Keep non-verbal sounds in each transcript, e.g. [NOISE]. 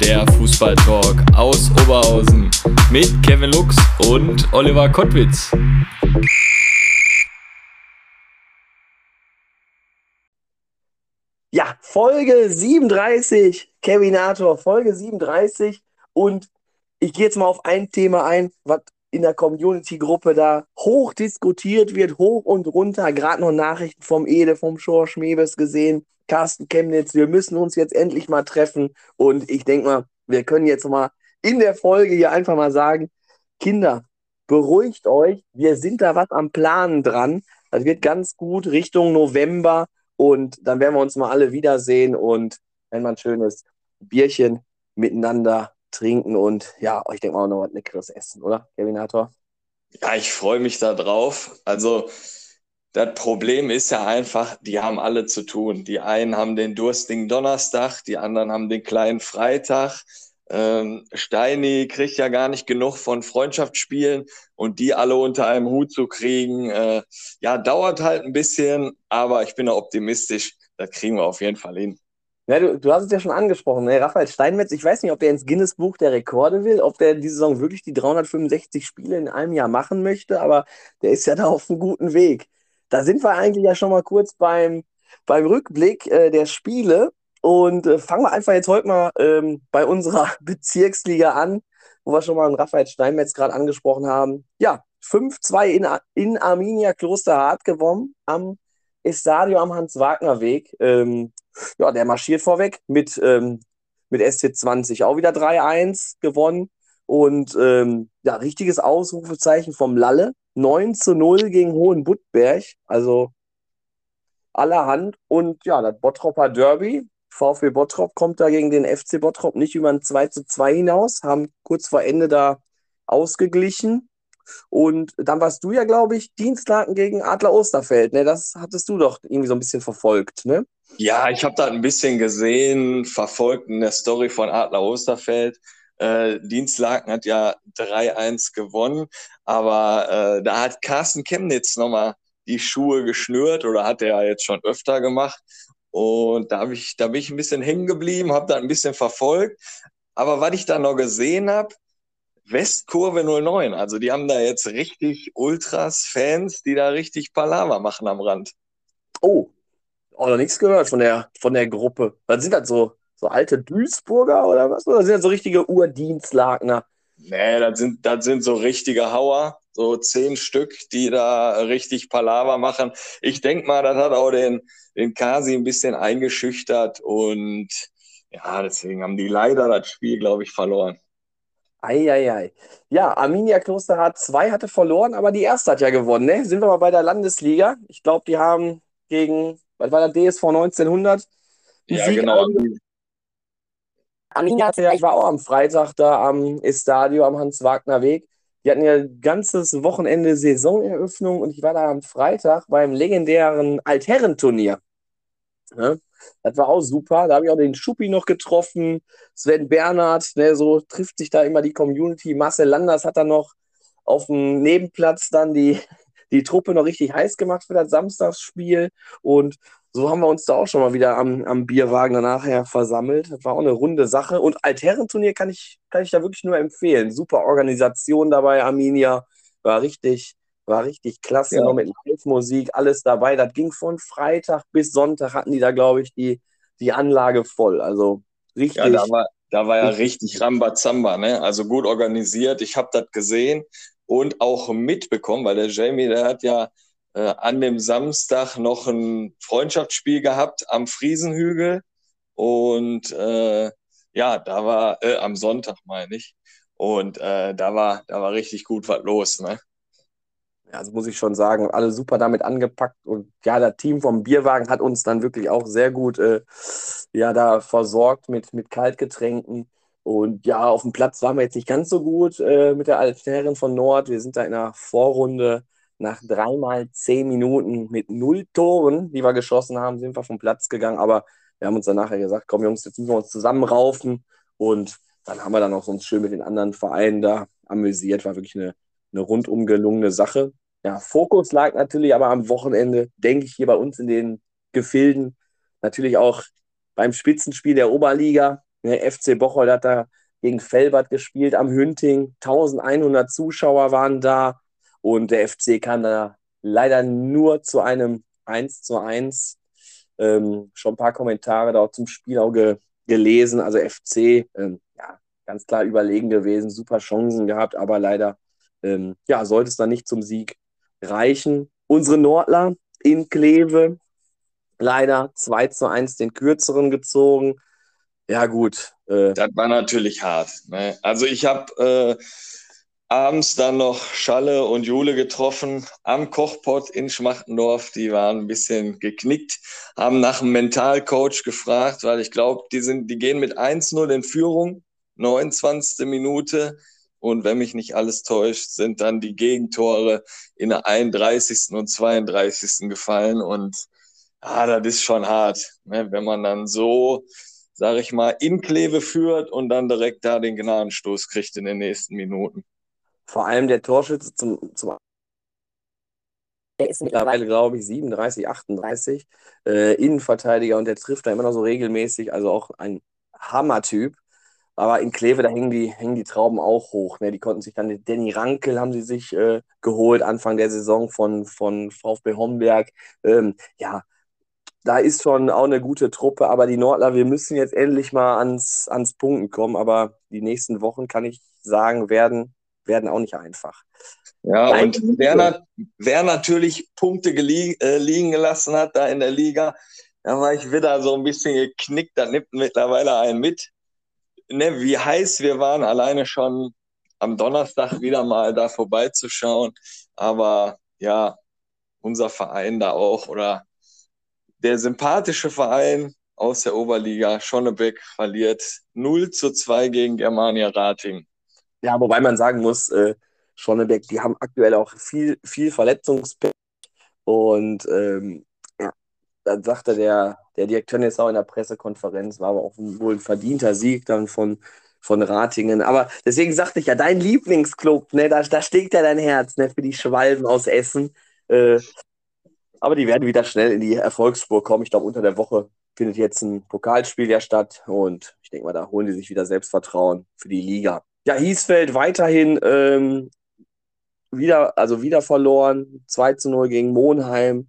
der Fußballtalk aus Oberhausen mit Kevin Lux und Oliver Kottwitz. Ja, Folge 37, Kevinator, Folge 37. Und ich gehe jetzt mal auf ein Thema ein, was in der Community-Gruppe da hoch diskutiert wird, hoch und runter. Gerade noch Nachrichten vom Ede, vom Schor Schmebes gesehen. Carsten Chemnitz, wir müssen uns jetzt endlich mal treffen. Und ich denke mal, wir können jetzt mal in der Folge hier einfach mal sagen, Kinder, beruhigt euch, wir sind da was am Planen dran. Das wird ganz gut Richtung November und dann werden wir uns mal alle wiedersehen und wenn man ein schönes Bierchen miteinander trinken und ja, ich denke mal auch noch was Leckeres essen, oder, Kevinator? Ja, ich freue mich da drauf. Also, das Problem ist ja einfach, die haben alle zu tun. Die einen haben den durstigen Donnerstag, die anderen haben den kleinen Freitag. Ähm, Steini kriegt ja gar nicht genug von Freundschaftsspielen und die alle unter einem Hut zu kriegen, äh, ja, dauert halt ein bisschen, aber ich bin da optimistisch, das kriegen wir auf jeden Fall hin. Ja, du, du hast es ja schon angesprochen, ne? Raphael Steinmetz, ich weiß nicht, ob der ins Guinness-Buch der Rekorde will, ob der diese Saison wirklich die 365 Spiele in einem Jahr machen möchte, aber der ist ja da auf einem guten Weg. Da sind wir eigentlich ja schon mal kurz beim, beim Rückblick äh, der Spiele und äh, fangen wir einfach jetzt heute mal ähm, bei unserer [LAUGHS] Bezirksliga an, wo wir schon mal einen Raphael Steinmetz gerade angesprochen haben. Ja, 5-2 in, in Arminia Klosterhardt gewonnen am Estadio am Hans-Wagner-Weg. Ähm, ja, der marschiert vorweg mit, ähm, mit SC20 auch wieder 3-1 gewonnen. Und ähm, ja, richtiges Ausrufezeichen vom Lalle. 9 zu 0 gegen Hohenbuttberg. Also allerhand. Und ja, das Bottropper Derby. VfB Bottrop kommt da gegen den FC Bottrop nicht über ein 2 zu 2 hinaus, haben kurz vor Ende da ausgeglichen. Und dann warst du ja, glaube ich, Dienstlaken gegen Adler Osterfeld. Ne? Das hattest du doch irgendwie so ein bisschen verfolgt, ne? Ja, ich habe da ein bisschen gesehen, verfolgt in der Story von Adler Osterfeld. Äh, Dienstlaken hat ja 3-1 gewonnen, aber äh, da hat Carsten Chemnitz nochmal die Schuhe geschnürt oder hat er ja jetzt schon öfter gemacht. Und da, hab ich, da bin ich ein bisschen hängen geblieben, habe da ein bisschen verfolgt. Aber was ich da noch gesehen habe, Westkurve 09. Also die haben da jetzt richtig Ultras-Fans, die da richtig Palaver machen am Rand. Oh, auch noch nichts gehört von der, von der Gruppe. Was sind das so, so alte Duisburger oder was? Oder sind das so richtige Urdienstlagner? Nee, das sind, das sind so richtige Hauer, so zehn Stück, die da richtig Palaver machen. Ich denke mal, das hat auch den, den Kasi ein bisschen eingeschüchtert und ja, deswegen haben die leider das Spiel, glaube ich, verloren. Eieiei. Ja, Arminia Klosterhardt 2 hatte verloren, aber die erste hat ja gewonnen. Ne? Sind wir mal bei der Landesliga. Ich glaube, die haben gegen, was war der DSV 1900? Ja, Sieg genau. Arminia hatte ja, ich war auch am Freitag da am Estadio am Hans-Wagner-Weg. Die hatten ja ein ganzes Wochenende Saisoneröffnung und ich war da am Freitag beim legendären Altherrenturnier. Ne? Das war auch super. Da habe ich auch den Schuppi noch getroffen. Sven Bernhard, ne, so trifft sich da immer die Community. Marcel Landers hat da noch auf dem Nebenplatz dann die, die Truppe noch richtig heiß gemacht für das Samstagsspiel. Und so haben wir uns da auch schon mal wieder am, am Bierwagen nachher versammelt. Das war auch eine runde Sache. Und Altherrenturnier kann ich, kann ich da wirklich nur empfehlen. Super Organisation dabei, Arminia. War richtig, war richtig klasse, ja. noch mit Live-Musik, alles dabei. Das ging von Freitag bis Sonntag, hatten die da, glaube ich, die, die Anlage voll. Also richtig. Ja, da war, da war ja richtig Rambazamba, ne? Also gut organisiert. Ich habe das gesehen und auch mitbekommen, weil der Jamie, der hat ja äh, an dem Samstag noch ein Freundschaftsspiel gehabt am Friesenhügel. Und äh, ja, da war äh, am Sonntag, meine ich. Und äh, da war, da war richtig gut was los, ne? also muss ich schon sagen, alle super damit angepackt. Und ja, das Team vom Bierwagen hat uns dann wirklich auch sehr gut äh, ja, da versorgt mit, mit Kaltgetränken. Und ja, auf dem Platz waren wir jetzt nicht ganz so gut äh, mit der Alten von Nord. Wir sind da in der Vorrunde nach dreimal zehn Minuten mit null Toren, die wir geschossen haben, sind wir vom Platz gegangen. Aber wir haben uns dann nachher gesagt, komm Jungs, jetzt müssen wir uns zusammenraufen. Und dann haben wir dann auch uns schön mit den anderen Vereinen da amüsiert. War wirklich eine, eine rundum gelungene Sache. Ja, Fokus lag natürlich aber am Wochenende, denke ich, hier bei uns in den Gefilden. Natürlich auch beim Spitzenspiel der Oberliga. Der ne, FC Bocholt hat da gegen Felbert gespielt am Hünting. 1100 Zuschauer waren da und der FC kam da leider nur zu einem 1 zu 1. Ähm, schon ein paar Kommentare da auch zum Spiel auch ge gelesen. Also FC, ähm, ja, ganz klar überlegen gewesen, super Chancen gehabt, aber leider ähm, ja, sollte es dann nicht zum Sieg reichen. Unsere Nordler in Kleve leider 2 zu 1 den kürzeren gezogen. Ja, gut. Äh, das war natürlich hart. Ne? Also ich habe äh, abends dann noch Schalle und Jule getroffen am Kochpot in Schmachtendorf. Die waren ein bisschen geknickt, haben nach einem Mentalcoach gefragt, weil ich glaube, die, die gehen mit 1-0 in Führung, 29. Minute. Und wenn mich nicht alles täuscht, sind dann die Gegentore in der 31. und 32. gefallen. Und ah, das ist schon hart, ne? wenn man dann so, sage ich mal, in Kleve führt und dann direkt da den Gnadenstoß kriegt in den nächsten Minuten. Vor allem der Torschütze zum, zum der ist mittlerweile, glaube ich, 37, 38 äh, Innenverteidiger und der trifft da immer noch so regelmäßig, also auch ein Hammertyp. Aber in Kleve, da hängen die, hängen die Trauben auch hoch. Ne? Die konnten sich dann, Danny Rankel haben sie sich äh, geholt, Anfang der Saison von, von VfB Homberg. Ähm, ja, da ist schon auch eine gute Truppe, aber die Nordler, wir müssen jetzt endlich mal ans, ans Punkten kommen. Aber die nächsten Wochen, kann ich sagen, werden, werden auch nicht einfach. Ja, Nein, und wer, wer, natürlich Punkte äh, liegen gelassen hat da in der Liga, da war ich wieder so ein bisschen geknickt, da nimmt mittlerweile einen mit ne, wie heiß wir waren, alleine schon am Donnerstag wieder mal da vorbeizuschauen. Aber ja, unser Verein da auch oder der sympathische Verein aus der Oberliga, Schonnebeck, verliert 0 zu 2 gegen Germania Rating. Ja, wobei man sagen muss, äh, Schonnebeck, die haben aktuell auch viel, viel Verletzungspech und ähm, ja, dann sagte der, der Dirk Tönnies auch in der Pressekonferenz, war aber auch wohl ein verdienter Sieg dann von, von Ratingen. Aber deswegen sagte ich ja, dein Lieblingsclub, ne, da, da steckt ja dein Herz, ne, für die Schwalben aus Essen. Äh, aber die werden wieder schnell in die Erfolgsspur kommen. Ich glaube, unter der Woche findet jetzt ein Pokalspiel ja statt und ich denke mal, da holen die sich wieder Selbstvertrauen für die Liga. Ja, Hiesfeld weiterhin ähm, wieder, also wieder verloren, 2 zu 0 gegen Monheim.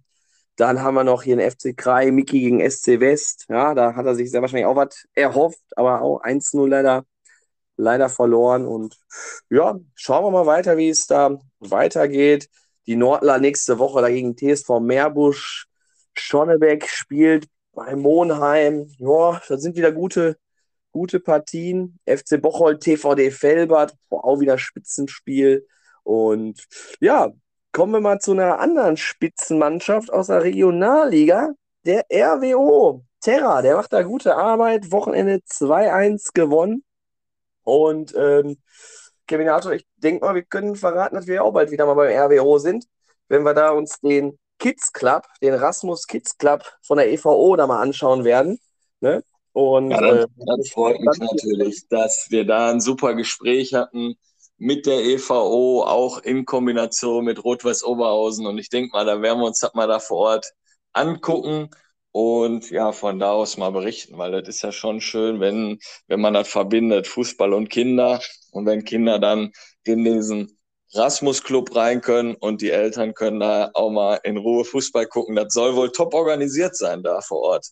Dann haben wir noch hier den FC Krai, Miki gegen SC West. Ja, da hat er sich sehr wahrscheinlich auch was erhofft, aber auch 1-0 leider, leider verloren. Und ja, schauen wir mal weiter, wie es da weitergeht. Die Nordler nächste Woche dagegen TSV Meerbusch. Schonnebeck spielt bei Monheim. Ja, das sind wieder gute, gute Partien. FC Bocholt, TVD Felbert, auch wieder Spitzenspiel. Und ja, Kommen wir mal zu einer anderen Spitzenmannschaft aus der Regionalliga, der RWO. Terra, der macht da gute Arbeit. Wochenende 2-1 gewonnen. Und ähm, Kevin Arthur, ich denke mal, wir können verraten, dass wir auch bald wieder mal beim RWO sind, wenn wir da uns den Kids Club, den Rasmus Kids Club von der EVO da mal anschauen werden. Ne? Und, ja, das, äh, das freut mich natürlich, dass wir da ein super Gespräch hatten mit der EVO, auch in Kombination mit Rot-Weiß Oberhausen. Und ich denke mal, da werden wir uns das mal da vor Ort angucken und ja, von da aus mal berichten, weil das ist ja schon schön, wenn, wenn man das verbindet, Fußball und Kinder. Und wenn Kinder dann in diesen Rasmus Club rein können und die Eltern können da auch mal in Ruhe Fußball gucken. Das soll wohl top organisiert sein da vor Ort.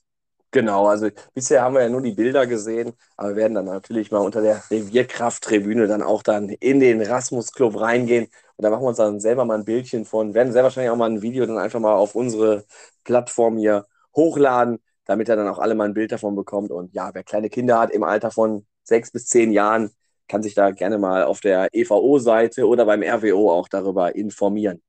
Genau, also bisher haben wir ja nur die Bilder gesehen, aber wir werden dann natürlich mal unter der Revierkraft-Tribüne dann auch dann in den Rasmus Club reingehen und da machen wir uns dann selber mal ein Bildchen von, werden sehr wahrscheinlich auch mal ein Video dann einfach mal auf unsere Plattform hier hochladen, damit er dann auch alle mal ein Bild davon bekommt und ja, wer kleine Kinder hat im Alter von sechs bis zehn Jahren, kann sich da gerne mal auf der EVO-Seite oder beim RWO auch darüber informieren.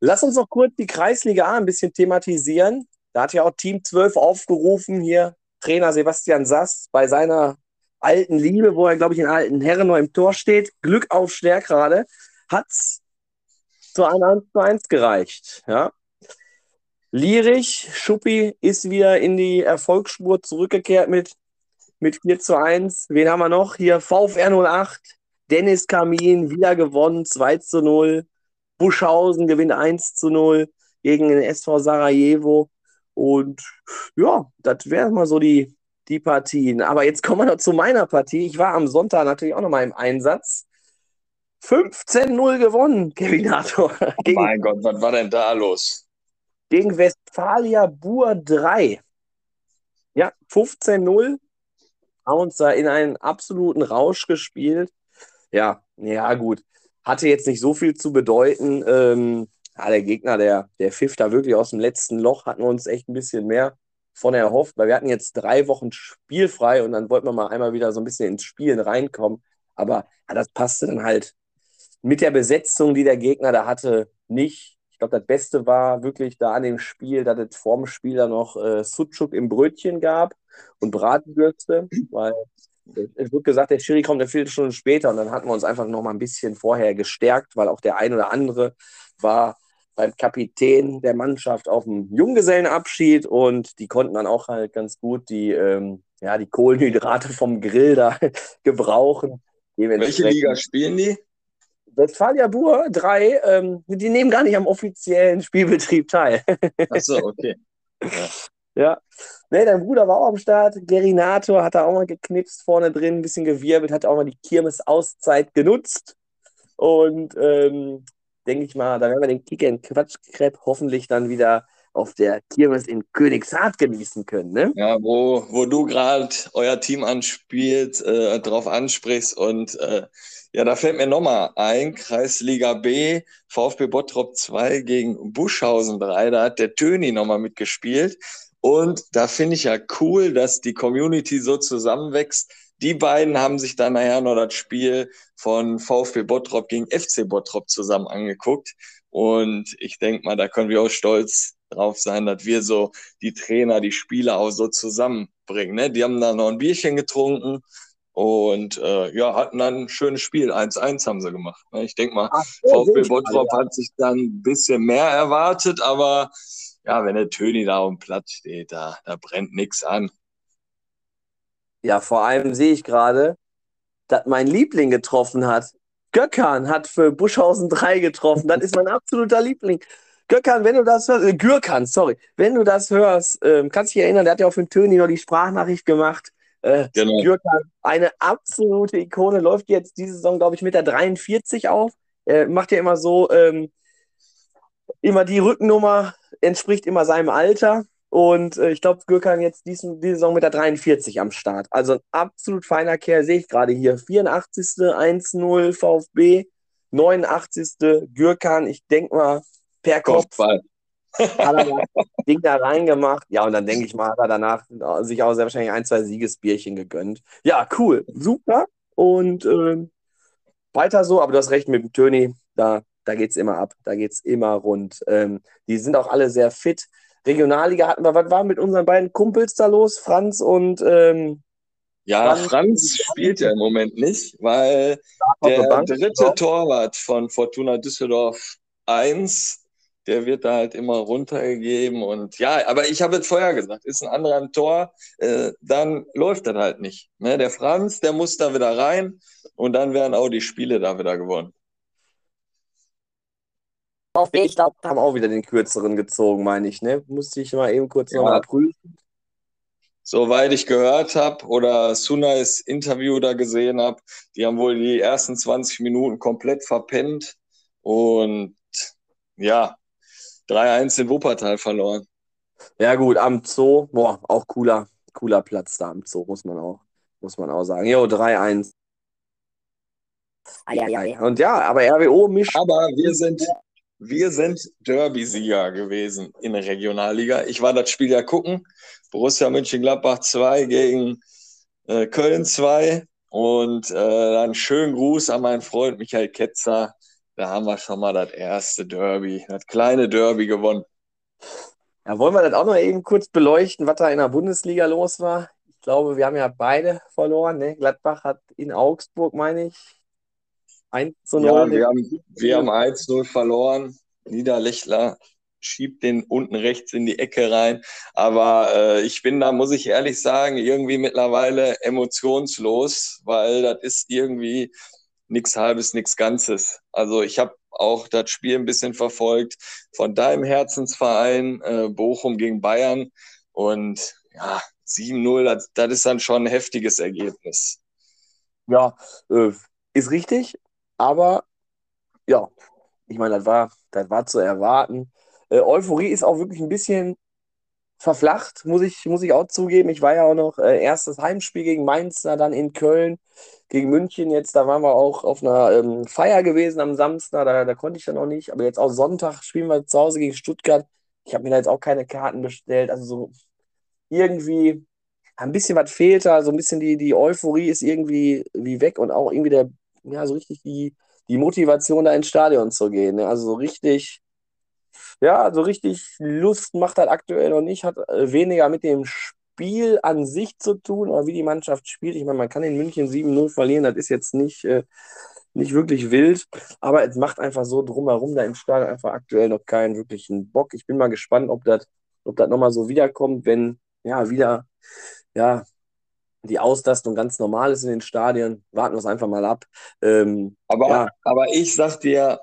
Lass uns noch kurz die Kreisliga A ein bisschen thematisieren. Da hat ja auch Team 12 aufgerufen, hier Trainer Sebastian Sass bei seiner alten Liebe, wo er, glaube ich, in alten Herren noch im Tor steht. Glück auf Stärkrade. Hat's zu einem 1 zu 1 gereicht. Ja. Lierich, Schuppi ist wieder in die Erfolgsspur zurückgekehrt mit, mit 4 zu 1. Wen haben wir noch? Hier VfR 08, Dennis Kamin wieder gewonnen, 2 zu 0. Buschhausen gewinnt 1 zu 0 gegen den SV Sarajevo. Und ja, das wären mal so die, die Partien. Aber jetzt kommen wir noch zu meiner Partie. Ich war am Sonntag natürlich auch noch mal im Einsatz. 15-0 gewonnen, Kevinator. Oh mein Gott, was war denn da los? Gegen Westfalia Bur 3. Ja, 15-0. Haben uns da in einen absoluten Rausch gespielt. Ja, ja, gut. Hatte jetzt nicht so viel zu bedeuten. Ähm, ja, der Gegner, der, der pfiff da wirklich aus dem letzten Loch, hatten wir uns echt ein bisschen mehr von erhofft, weil wir hatten jetzt drei Wochen spielfrei und dann wollten wir mal einmal wieder so ein bisschen ins Spielen reinkommen. Aber ja, das passte dann halt mit der Besetzung, die der Gegner da hatte, nicht. Ich glaube, das Beste war wirklich da an dem Spiel, dass es vorm Spiel da noch äh, Sucuk im Brötchen gab und Bratwürste, weil es wird gesagt, der Schiri kommt eine Viertelstunde später und dann hatten wir uns einfach noch mal ein bisschen vorher gestärkt, weil auch der ein oder andere war beim Kapitän der Mannschaft auf dem Junggesellenabschied und die konnten dann auch halt ganz gut die, ähm, ja, die Kohlenhydrate vom Grill da [LAUGHS] gebrauchen. Welche Liga spielen die? Westfalia Bur 3, ähm, die nehmen gar nicht am offiziellen Spielbetrieb teil. Achso, okay. Ja. [LAUGHS] ja. Nee, dein Bruder war auch am Start. Gerinator hat da auch mal geknipst vorne drin, ein bisschen gewirbelt, hat auch mal die Kirmes-Auszeit genutzt. Und ähm, denke ich mal, da werden wir den Kicker in Quatschkrepp hoffentlich dann wieder auf der Kirmes in Königshardt genießen können. Ne? Ja, wo, wo du gerade euer Team anspielt, äh, drauf ansprichst und äh, ja, da fällt mir nochmal ein, Kreisliga B, VfB Bottrop 2 gegen Buschhausen 3, da hat der Töni nochmal mitgespielt und da finde ich ja cool, dass die Community so zusammenwächst, die beiden haben sich dann nachher noch das Spiel von VfB Bottrop gegen FC Bottrop zusammen angeguckt. Und ich denke mal, da können wir auch stolz drauf sein, dass wir so die Trainer, die Spieler auch so zusammenbringen. Ne? Die haben da noch ein Bierchen getrunken und äh, ja, hatten dann ein schönes Spiel. 1-1 haben sie gemacht. Ne? Ich denke mal, Ach, VfB Bottrop ja. hat sich dann ein bisschen mehr erwartet, aber ja, wenn der Töni da auf dem Platz steht, da, da brennt nichts an. Ja, vor allem sehe ich gerade, dass mein Liebling getroffen hat. Göckern hat für Buschhausen 3 getroffen. Das ist mein absoluter Liebling. Göckern, wenn du das hörst, äh, Gürkan, sorry, wenn du das hörst, äh, kannst dich erinnern, der hat ja auch für den Töni noch die Sprachnachricht gemacht. Äh, genau. Gürkan, eine absolute Ikone, läuft jetzt diese Saison, glaube ich, mit der 43 auf. Äh, macht ja immer so, ähm, immer die Rückennummer entspricht immer seinem Alter. Und äh, ich glaube, Gürkan jetzt diesen, diese Saison mit der 43 am Start. Also ein absolut feiner Kerl, sehe ich gerade hier. 84. 1-0 VfB, 89. Gürkan, ich denke mal, per Kopf. [LAUGHS] hat er das Ding da reingemacht. Ja, und dann denke ich mal, hat er danach sich auch sehr wahrscheinlich ein, zwei Siegesbierchen gegönnt. Ja, cool, super. Und äh, weiter so, aber du hast recht mit dem Töni, da, da geht es immer ab, da geht es immer rund. Ähm, die sind auch alle sehr fit. Regionalliga hatten wir. Was war mit unseren beiden Kumpels da los? Franz und. Ähm, ja, Franz, Franz spielt ja im Moment nicht, weil der dritte. Torwart von Fortuna Düsseldorf 1, der wird da halt immer runtergegeben. Und ja, aber ich habe es vorher gesagt, ist ein anderer im Tor, äh, dann läuft das halt nicht. Ne? Der Franz, der muss da wieder rein und dann werden auch die Spiele da wieder gewonnen. Ich glaube, haben auch wieder den kürzeren gezogen, meine ich, ne? Musste ich mal eben kurz ja. nochmal prüfen. Soweit ich gehört habe oder Sunais Interview da gesehen habe, die haben wohl die ersten 20 Minuten komplett verpennt und ja, 3-1 in Wuppertal verloren. Ja, gut, am Zoo, boah, auch cooler, cooler Platz da am Zoo, muss man auch, muss man auch sagen. Jo, 3-1. Und ja, aber RWO mischt. Aber wir sind, wir sind Derby-Sieger gewesen in der Regionalliga. Ich war das Spiel ja gucken. Borussia Mönchengladbach 2 gegen äh, Köln 2. Und äh, dann schönen Gruß an meinen Freund Michael Ketzer. Da haben wir schon mal das erste Derby, das kleine Derby gewonnen. Ja, wollen wir das auch noch eben kurz beleuchten, was da in der Bundesliga los war? glaube, wir haben ja beide verloren. Ne? Gladbach hat in Augsburg, meine ich, 1 zu 0. Ja, wir haben, wir haben 1-0 verloren. Niederlechler schiebt den unten rechts in die Ecke rein. Aber äh, ich bin da, muss ich ehrlich sagen, irgendwie mittlerweile emotionslos, weil das ist irgendwie nichts Halbes, nichts Ganzes. Also ich habe auch das Spiel ein bisschen verfolgt von deinem Herzensverein äh, Bochum gegen Bayern. Und ja, 7-0, das, das ist dann schon ein heftiges Ergebnis. Ja, äh, ist richtig, aber ja, ich meine, das war, das war zu erwarten. Äh, Euphorie ist auch wirklich ein bisschen verflacht, muss ich, muss ich auch zugeben. Ich war ja auch noch äh, erstes Heimspiel gegen Mainz, dann in Köln, gegen München jetzt. Da waren wir auch auf einer ähm, Feier gewesen am Samstag, da, da konnte ich dann auch nicht. Aber jetzt auch Sonntag spielen wir zu Hause gegen Stuttgart. Ich habe mir da jetzt auch keine Karten bestellt. Also so irgendwie ein bisschen was fehlt da, so ein bisschen die, die Euphorie ist irgendwie wie weg und auch irgendwie der, ja, so richtig die, die Motivation, da ins Stadion zu gehen. Ne? Also so richtig ja, so richtig Lust macht das aktuell noch nicht, hat äh, weniger mit dem Spiel an sich zu tun, oder wie die Mannschaft spielt. Ich meine, man kann in München 7-0 verlieren, das ist jetzt nicht, äh, nicht wirklich wild, aber es macht einfach so drumherum da im Stadion einfach aktuell noch keinen wirklichen Bock. Ich bin mal gespannt, ob das ob das nochmal so wiederkommt, wenn ja wieder ja, die Auslastung ganz normal ist in den Stadien. Warten wir es einfach mal ab. Ähm, aber, ja. aber ich sag dir,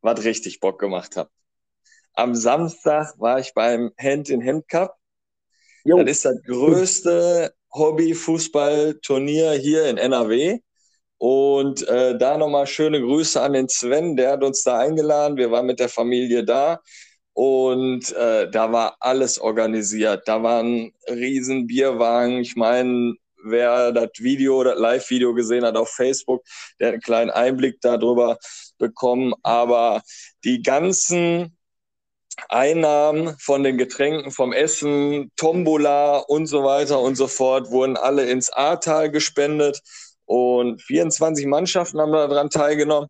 was richtig Bock gemacht hat. Am Samstag war ich beim Hand-in-Hand Cup. Jo. Das ist das größte Hobby-Fußball-Turnier hier in NRW. Und äh, da nochmal schöne Grüße an den Sven, der hat uns da eingeladen. Wir waren mit der Familie da und äh, da war alles organisiert. Da waren riesen Bierwagen. Ich meine, wer das Video, das Live-Video gesehen hat auf Facebook, der hat einen kleinen Einblick darüber bekommen. Aber die ganzen Einnahmen von den Getränken, vom Essen, Tombola und so weiter und so fort wurden alle ins Ahrtal gespendet und 24 Mannschaften haben daran teilgenommen.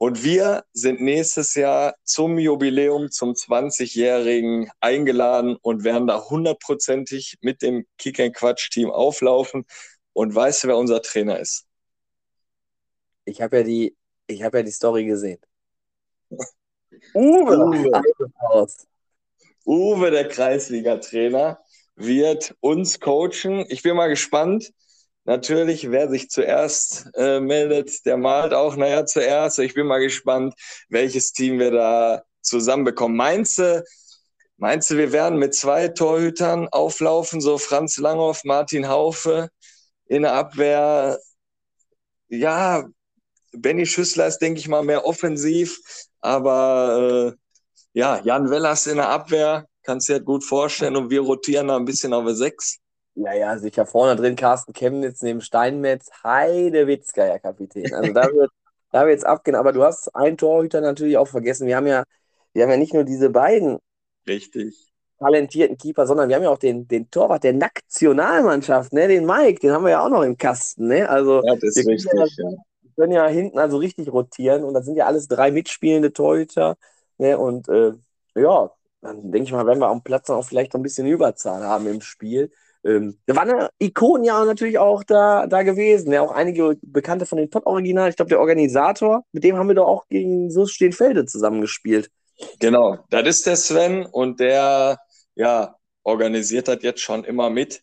Und wir sind nächstes Jahr zum Jubiläum, zum 20-Jährigen eingeladen und werden da hundertprozentig mit dem Kick Quatsch Team auflaufen. Und weißt du, wer unser Trainer ist? Ich habe ja die, ich habe ja die Story gesehen. [LAUGHS] Uwe. Uwe. Uwe, der Kreisliga-Trainer, wird uns coachen. Ich bin mal gespannt. Natürlich, wer sich zuerst äh, meldet, der malt auch, naja, zuerst. Ich bin mal gespannt, welches Team wir da zusammenbekommen. Meinst du, meinst du, wir werden mit zwei Torhütern auflaufen, so Franz Langhoff, Martin Haufe in der Abwehr? Ja, Benny Schüssler ist, denke ich mal, mehr offensiv. Aber äh, ja, Jan Wellers in der Abwehr, kannst du dir gut vorstellen. Und wir rotieren da ein bisschen auf 6. Ja, ja, sicher. Vorne drin Carsten Chemnitz neben Steinmetz. Heidewitzka, ja, Kapitän. Also da wird [LAUGHS] da wird's abgehen. Aber du hast einen Torhüter natürlich auch vergessen. Wir haben ja, wir haben ja nicht nur diese beiden Richtig. talentierten Keeper, sondern wir haben ja auch den, den Torwart der Nationalmannschaft, ne? den Mike, den haben wir ja auch noch im Kasten. Ne? Also, ja, das ist richtig, ja, ja können ja hinten also richtig rotieren und das sind ja alles drei mitspielende Torhüter. Ne? Und äh, ja, dann denke ich mal, werden wir am Platz auch vielleicht noch ein bisschen Überzahl haben im Spiel. Ähm, da waren ja Ikonen ja natürlich auch da, da gewesen. Ja, auch einige Bekannte von den Top-Originalen. Ich glaube, der Organisator, mit dem haben wir doch auch gegen SUS Stehenfelde zusammengespielt. Genau, das ist der Sven und der ja, organisiert das jetzt schon immer mit.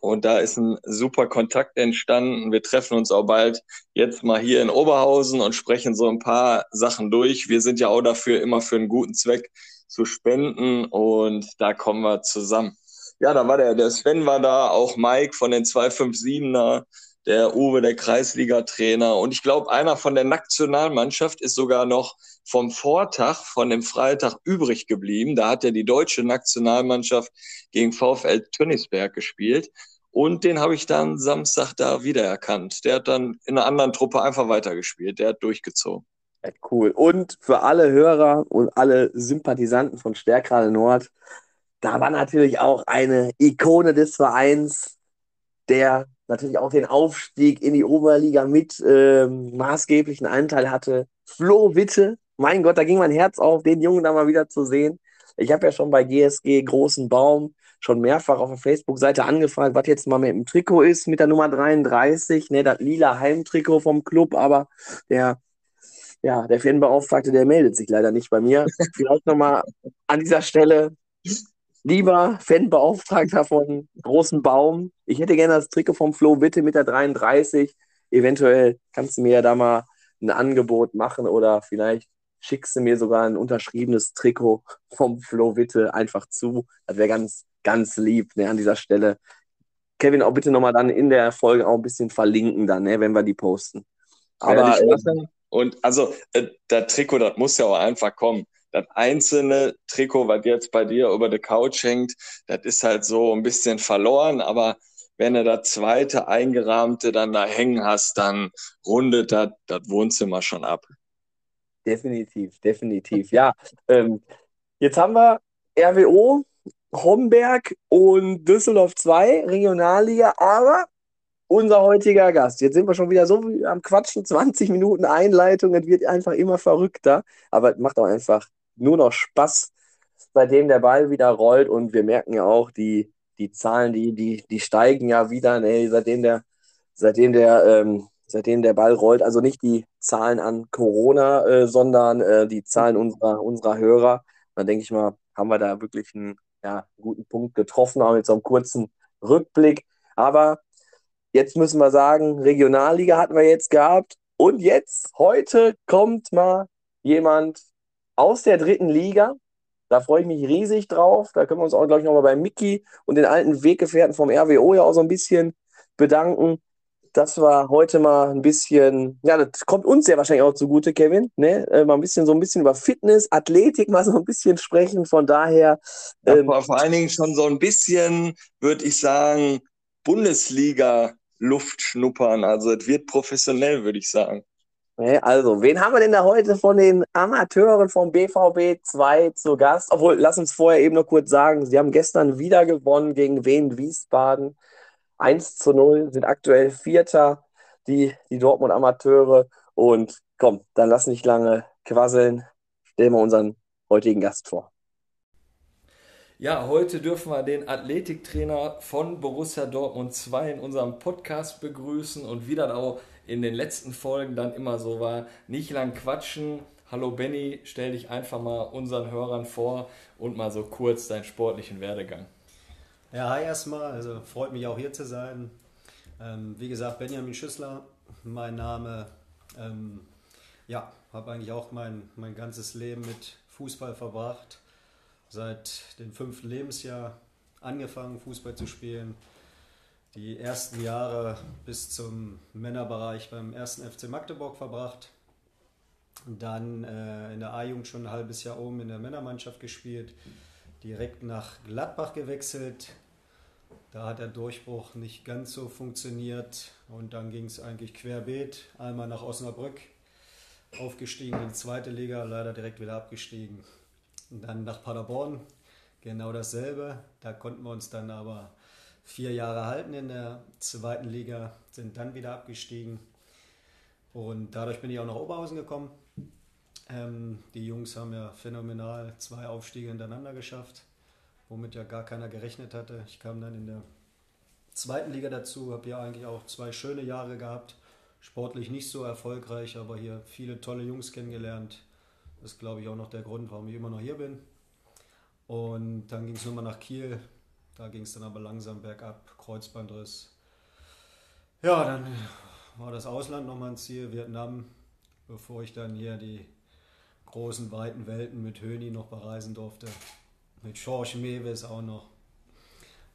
Und da ist ein super Kontakt entstanden. Wir treffen uns auch bald jetzt mal hier in Oberhausen und sprechen so ein paar Sachen durch. Wir sind ja auch dafür, immer für einen guten Zweck zu spenden und da kommen wir zusammen. Ja, da war der, der Sven war da, auch Mike von den 257er, der Uwe, der Kreisliga-Trainer. Und ich glaube, einer von der Nationalmannschaft ist sogar noch vom Vortag, von dem Freitag übrig geblieben. Da hat ja die deutsche Nationalmannschaft gegen VfL Tönnisberg gespielt. Und den habe ich dann Samstag da wiedererkannt. Der hat dann in einer anderen Truppe einfach weitergespielt. Der hat durchgezogen. Ja, cool. Und für alle Hörer und alle Sympathisanten von Stärkrade Nord, da war natürlich auch eine Ikone des Vereins, der natürlich auch den Aufstieg in die Oberliga mit äh, maßgeblichen Anteil hatte. Flo Witte, mein Gott, da ging mein Herz auf, den Jungen da mal wieder zu sehen. Ich habe ja schon bei GSG Großen Baum schon mehrfach auf der Facebook-Seite angefragt, was jetzt mal mit dem Trikot ist, mit der Nummer 33, ne, das lila Heimtrikot vom Club, aber der, ja, der Fanbeauftragte, der meldet sich leider nicht bei mir. [LAUGHS] Vielleicht nochmal an dieser Stelle, lieber Fanbeauftragter von Großen Baum, ich hätte gerne das Trikot vom Flo Witte mit der 33. Eventuell kannst du mir ja da mal ein Angebot machen oder vielleicht schickst du mir sogar ein unterschriebenes Trikot vom Flo Witte einfach zu. Das wäre ganz, ganz lieb ne, an dieser Stelle. Kevin, auch bitte nochmal dann in der Folge auch ein bisschen verlinken, dann, ne, wenn wir die posten. Aber äh, und also äh, das Trikot, das muss ja auch einfach kommen. Das einzelne Trikot, was jetzt bei dir über der Couch hängt, das ist halt so ein bisschen verloren, aber wenn du das zweite eingerahmte dann da hängen hast, dann rundet das Wohnzimmer schon ab. Definitiv, definitiv. Ja, ähm, jetzt haben wir RWO, Homberg und Düsseldorf 2, Regionalliga, aber unser heutiger Gast. Jetzt sind wir schon wieder so am Quatschen, 20 Minuten Einleitung, es wird einfach immer verrückter, aber es macht auch einfach nur noch Spaß, seitdem der Ball wieder rollt und wir merken ja auch, die, die Zahlen, die, die, die steigen ja wieder, ne, seitdem der, seitdem der, ähm, seitdem der Ball rollt. Also nicht die Zahlen an Corona, äh, sondern äh, die Zahlen unserer, unserer Hörer. Dann denke ich mal, haben wir da wirklich einen ja, guten Punkt getroffen, auch mit so einem kurzen Rückblick. Aber jetzt müssen wir sagen, Regionalliga hatten wir jetzt gehabt. Und jetzt, heute kommt mal jemand aus der dritten Liga. Da freue ich mich riesig drauf. Da können wir uns auch, glaube ich, nochmal bei Mickey und den alten Weggefährten vom RWO ja auch so ein bisschen bedanken. Das war heute mal ein bisschen, ja, das kommt uns ja wahrscheinlich auch zugute, Kevin, ne? Äh, mal ein bisschen so ein bisschen über Fitness, Athletik mal so ein bisschen sprechen. Von daher. Ähm, ja, vor allen Dingen schon so ein bisschen, würde ich sagen, Bundesliga-Luft schnuppern. Also es wird professionell, würde ich sagen. Also, wen haben wir denn da heute von den Amateuren vom BVB 2 zu Gast? Obwohl, lass uns vorher eben noch kurz sagen, sie haben gestern wieder gewonnen gegen Wien Wiesbaden. 1 zu 0, sind aktuell Vierter, die, die Dortmund Amateure. Und komm, dann lass nicht lange quasseln. Stellen wir unseren heutigen Gast vor. Ja, heute dürfen wir den Athletiktrainer von Borussia Dortmund 2 in unserem Podcast begrüßen und wieder auch in den letzten Folgen dann immer so war, nicht lang quatschen. Hallo Benny, stell dich einfach mal unseren Hörern vor und mal so kurz deinen sportlichen Werdegang. Ja, hi erstmal, also freut mich auch hier zu sein. Ähm, wie gesagt, Benjamin Schüssler, mein Name. Ähm, ja, habe eigentlich auch mein, mein ganzes Leben mit Fußball verbracht. Seit dem fünften Lebensjahr angefangen, Fußball zu spielen die ersten Jahre bis zum Männerbereich beim ersten FC Magdeburg verbracht. Dann äh, in der A-Jugend schon ein halbes Jahr oben in der Männermannschaft gespielt. Direkt nach Gladbach gewechselt. Da hat der Durchbruch nicht ganz so funktioniert. Und dann ging es eigentlich querbeet. Einmal nach Osnabrück aufgestiegen in die zweite Liga, leider direkt wieder abgestiegen. Und dann nach Paderborn, genau dasselbe. Da konnten wir uns dann aber vier Jahre halten in der zweiten Liga, sind dann wieder abgestiegen. Und dadurch bin ich auch nach Oberhausen gekommen. Ähm, die Jungs haben ja phänomenal zwei Aufstiege hintereinander geschafft, womit ja gar keiner gerechnet hatte. Ich kam dann in der zweiten Liga dazu, habe ja eigentlich auch zwei schöne Jahre gehabt. Sportlich nicht so erfolgreich, aber hier viele tolle Jungs kennengelernt. Das ist, glaube ich, auch noch der Grund, warum ich immer noch hier bin. Und dann ging es nochmal nach Kiel, da ging es dann aber langsam bergab, Kreuzbandriss. Ja, dann war das Ausland nochmal ein Ziel, Vietnam, bevor ich dann hier die großen, weiten Welten mit Höni noch bereisen durfte. Mit George Mewes auch noch.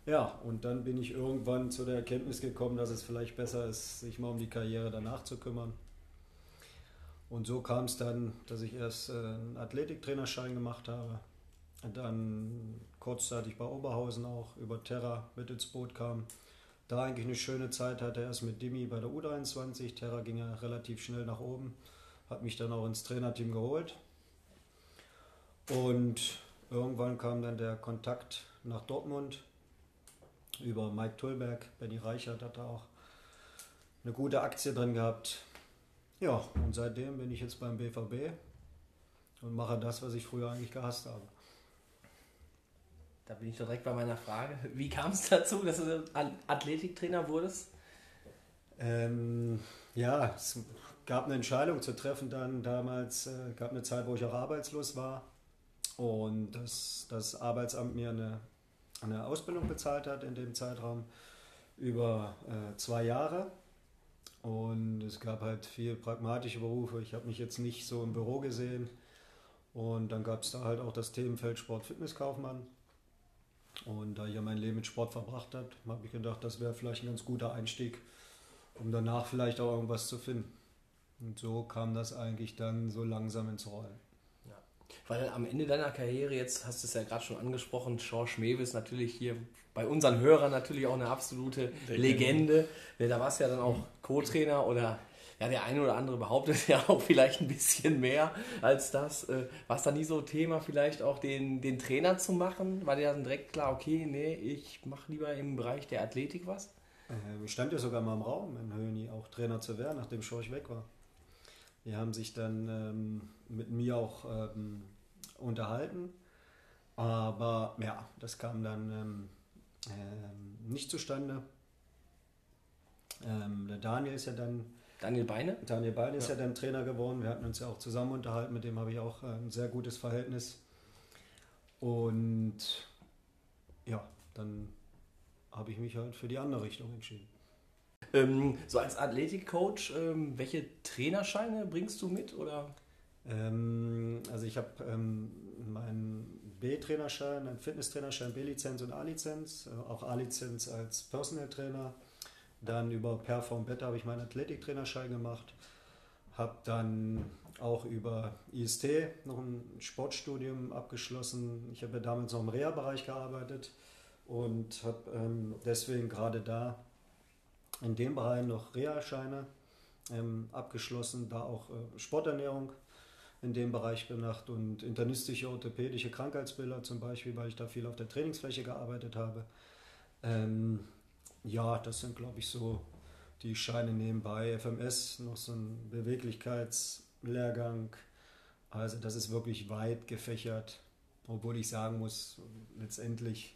Ja, und dann bin ich irgendwann zu der Erkenntnis gekommen, dass es vielleicht besser ist, sich mal um die Karriere danach zu kümmern. Und so kam es dann, dass ich erst äh, einen Athletiktrainerschein gemacht habe, dann kurzzeitig bei Oberhausen auch über Terra mit ins Boot kam. Da eigentlich eine schöne Zeit hatte, erst mit Dimi bei der U23. Terra ging ja relativ schnell nach oben, hat mich dann auch ins Trainerteam geholt. Und irgendwann kam dann der Kontakt nach Dortmund über Mike Tullberg. Benny Reichert hat da auch eine gute Aktie drin gehabt. Ja, und seitdem bin ich jetzt beim BVB und mache das, was ich früher eigentlich gehasst habe. Da bin ich direkt bei meiner Frage. Wie kam es dazu, dass du Athletiktrainer wurdest? Ähm, ja, es gab eine Entscheidung zu treffen dann damals, äh, gab eine Zeit, wo ich auch arbeitslos war und das, das Arbeitsamt mir eine, eine Ausbildung bezahlt hat in dem Zeitraum über äh, zwei Jahre und es gab halt viel pragmatische Berufe. Ich habe mich jetzt nicht so im Büro gesehen und dann gab es da halt auch das Themenfeld Sport-Fitnesskaufmann und da ich ja mein Leben mit Sport verbracht habe, habe ich gedacht, das wäre vielleicht ein ganz guter Einstieg, um danach vielleicht auch irgendwas zu finden. Und so kam das eigentlich dann so langsam ins Rollen. Ja. Weil am Ende deiner Karriere, jetzt hast du es ja gerade schon angesprochen, George Mewis natürlich hier bei unseren Hörern natürlich auch eine absolute Legende. Legende. Da warst du ja dann auch Co-Trainer oder ja, der eine oder andere behauptet [LAUGHS] ja auch vielleicht ein bisschen mehr als das. Äh, war es da nie so Thema, vielleicht auch den, den Trainer zu machen? War dir dann direkt klar, okay, nee, ich mache lieber im Bereich der Athletik was? Ähm, stand ja sogar mal im Raum in Höni, auch Trainer zu werden, nachdem Schorch weg war. Die haben sich dann ähm, mit mir auch ähm, unterhalten. Aber ja, das kam dann ähm, ähm nicht zustande. Ähm, der Daniel ist ja dann Daniel Beine? Daniel Beine ist ja. ja dann Trainer geworden. Wir hatten uns ja auch zusammen unterhalten, mit dem habe ich auch äh, ein sehr gutes Verhältnis. Und ja, dann habe ich mich halt für die andere Richtung entschieden. Ähm, so als Athletikcoach, ähm, welche Trainerscheine bringst du mit? Oder? Ähm, also ich habe ähm, meinen B-Trainerschein, einen Fitnesstrainerschein, B-Lizenz und A-Lizenz, äh, auch A-Lizenz als Personal Trainer dann über Perform Better habe ich meinen Athletiktrainerschein gemacht. Habe dann auch über IST noch ein Sportstudium abgeschlossen. Ich habe ja damals noch im Reha-Bereich gearbeitet und habe ähm, deswegen gerade da in dem Bereich noch Reha-Scheine ähm, abgeschlossen, da auch äh, Sporternährung in dem Bereich gemacht und internistische orthopädische Krankheitsbilder zum Beispiel, weil ich da viel auf der Trainingsfläche gearbeitet habe. Ähm, ja, das sind, glaube ich, so die Scheine nebenbei. FMS, noch so ein Beweglichkeitslehrgang. Also das ist wirklich weit gefächert, obwohl ich sagen muss, letztendlich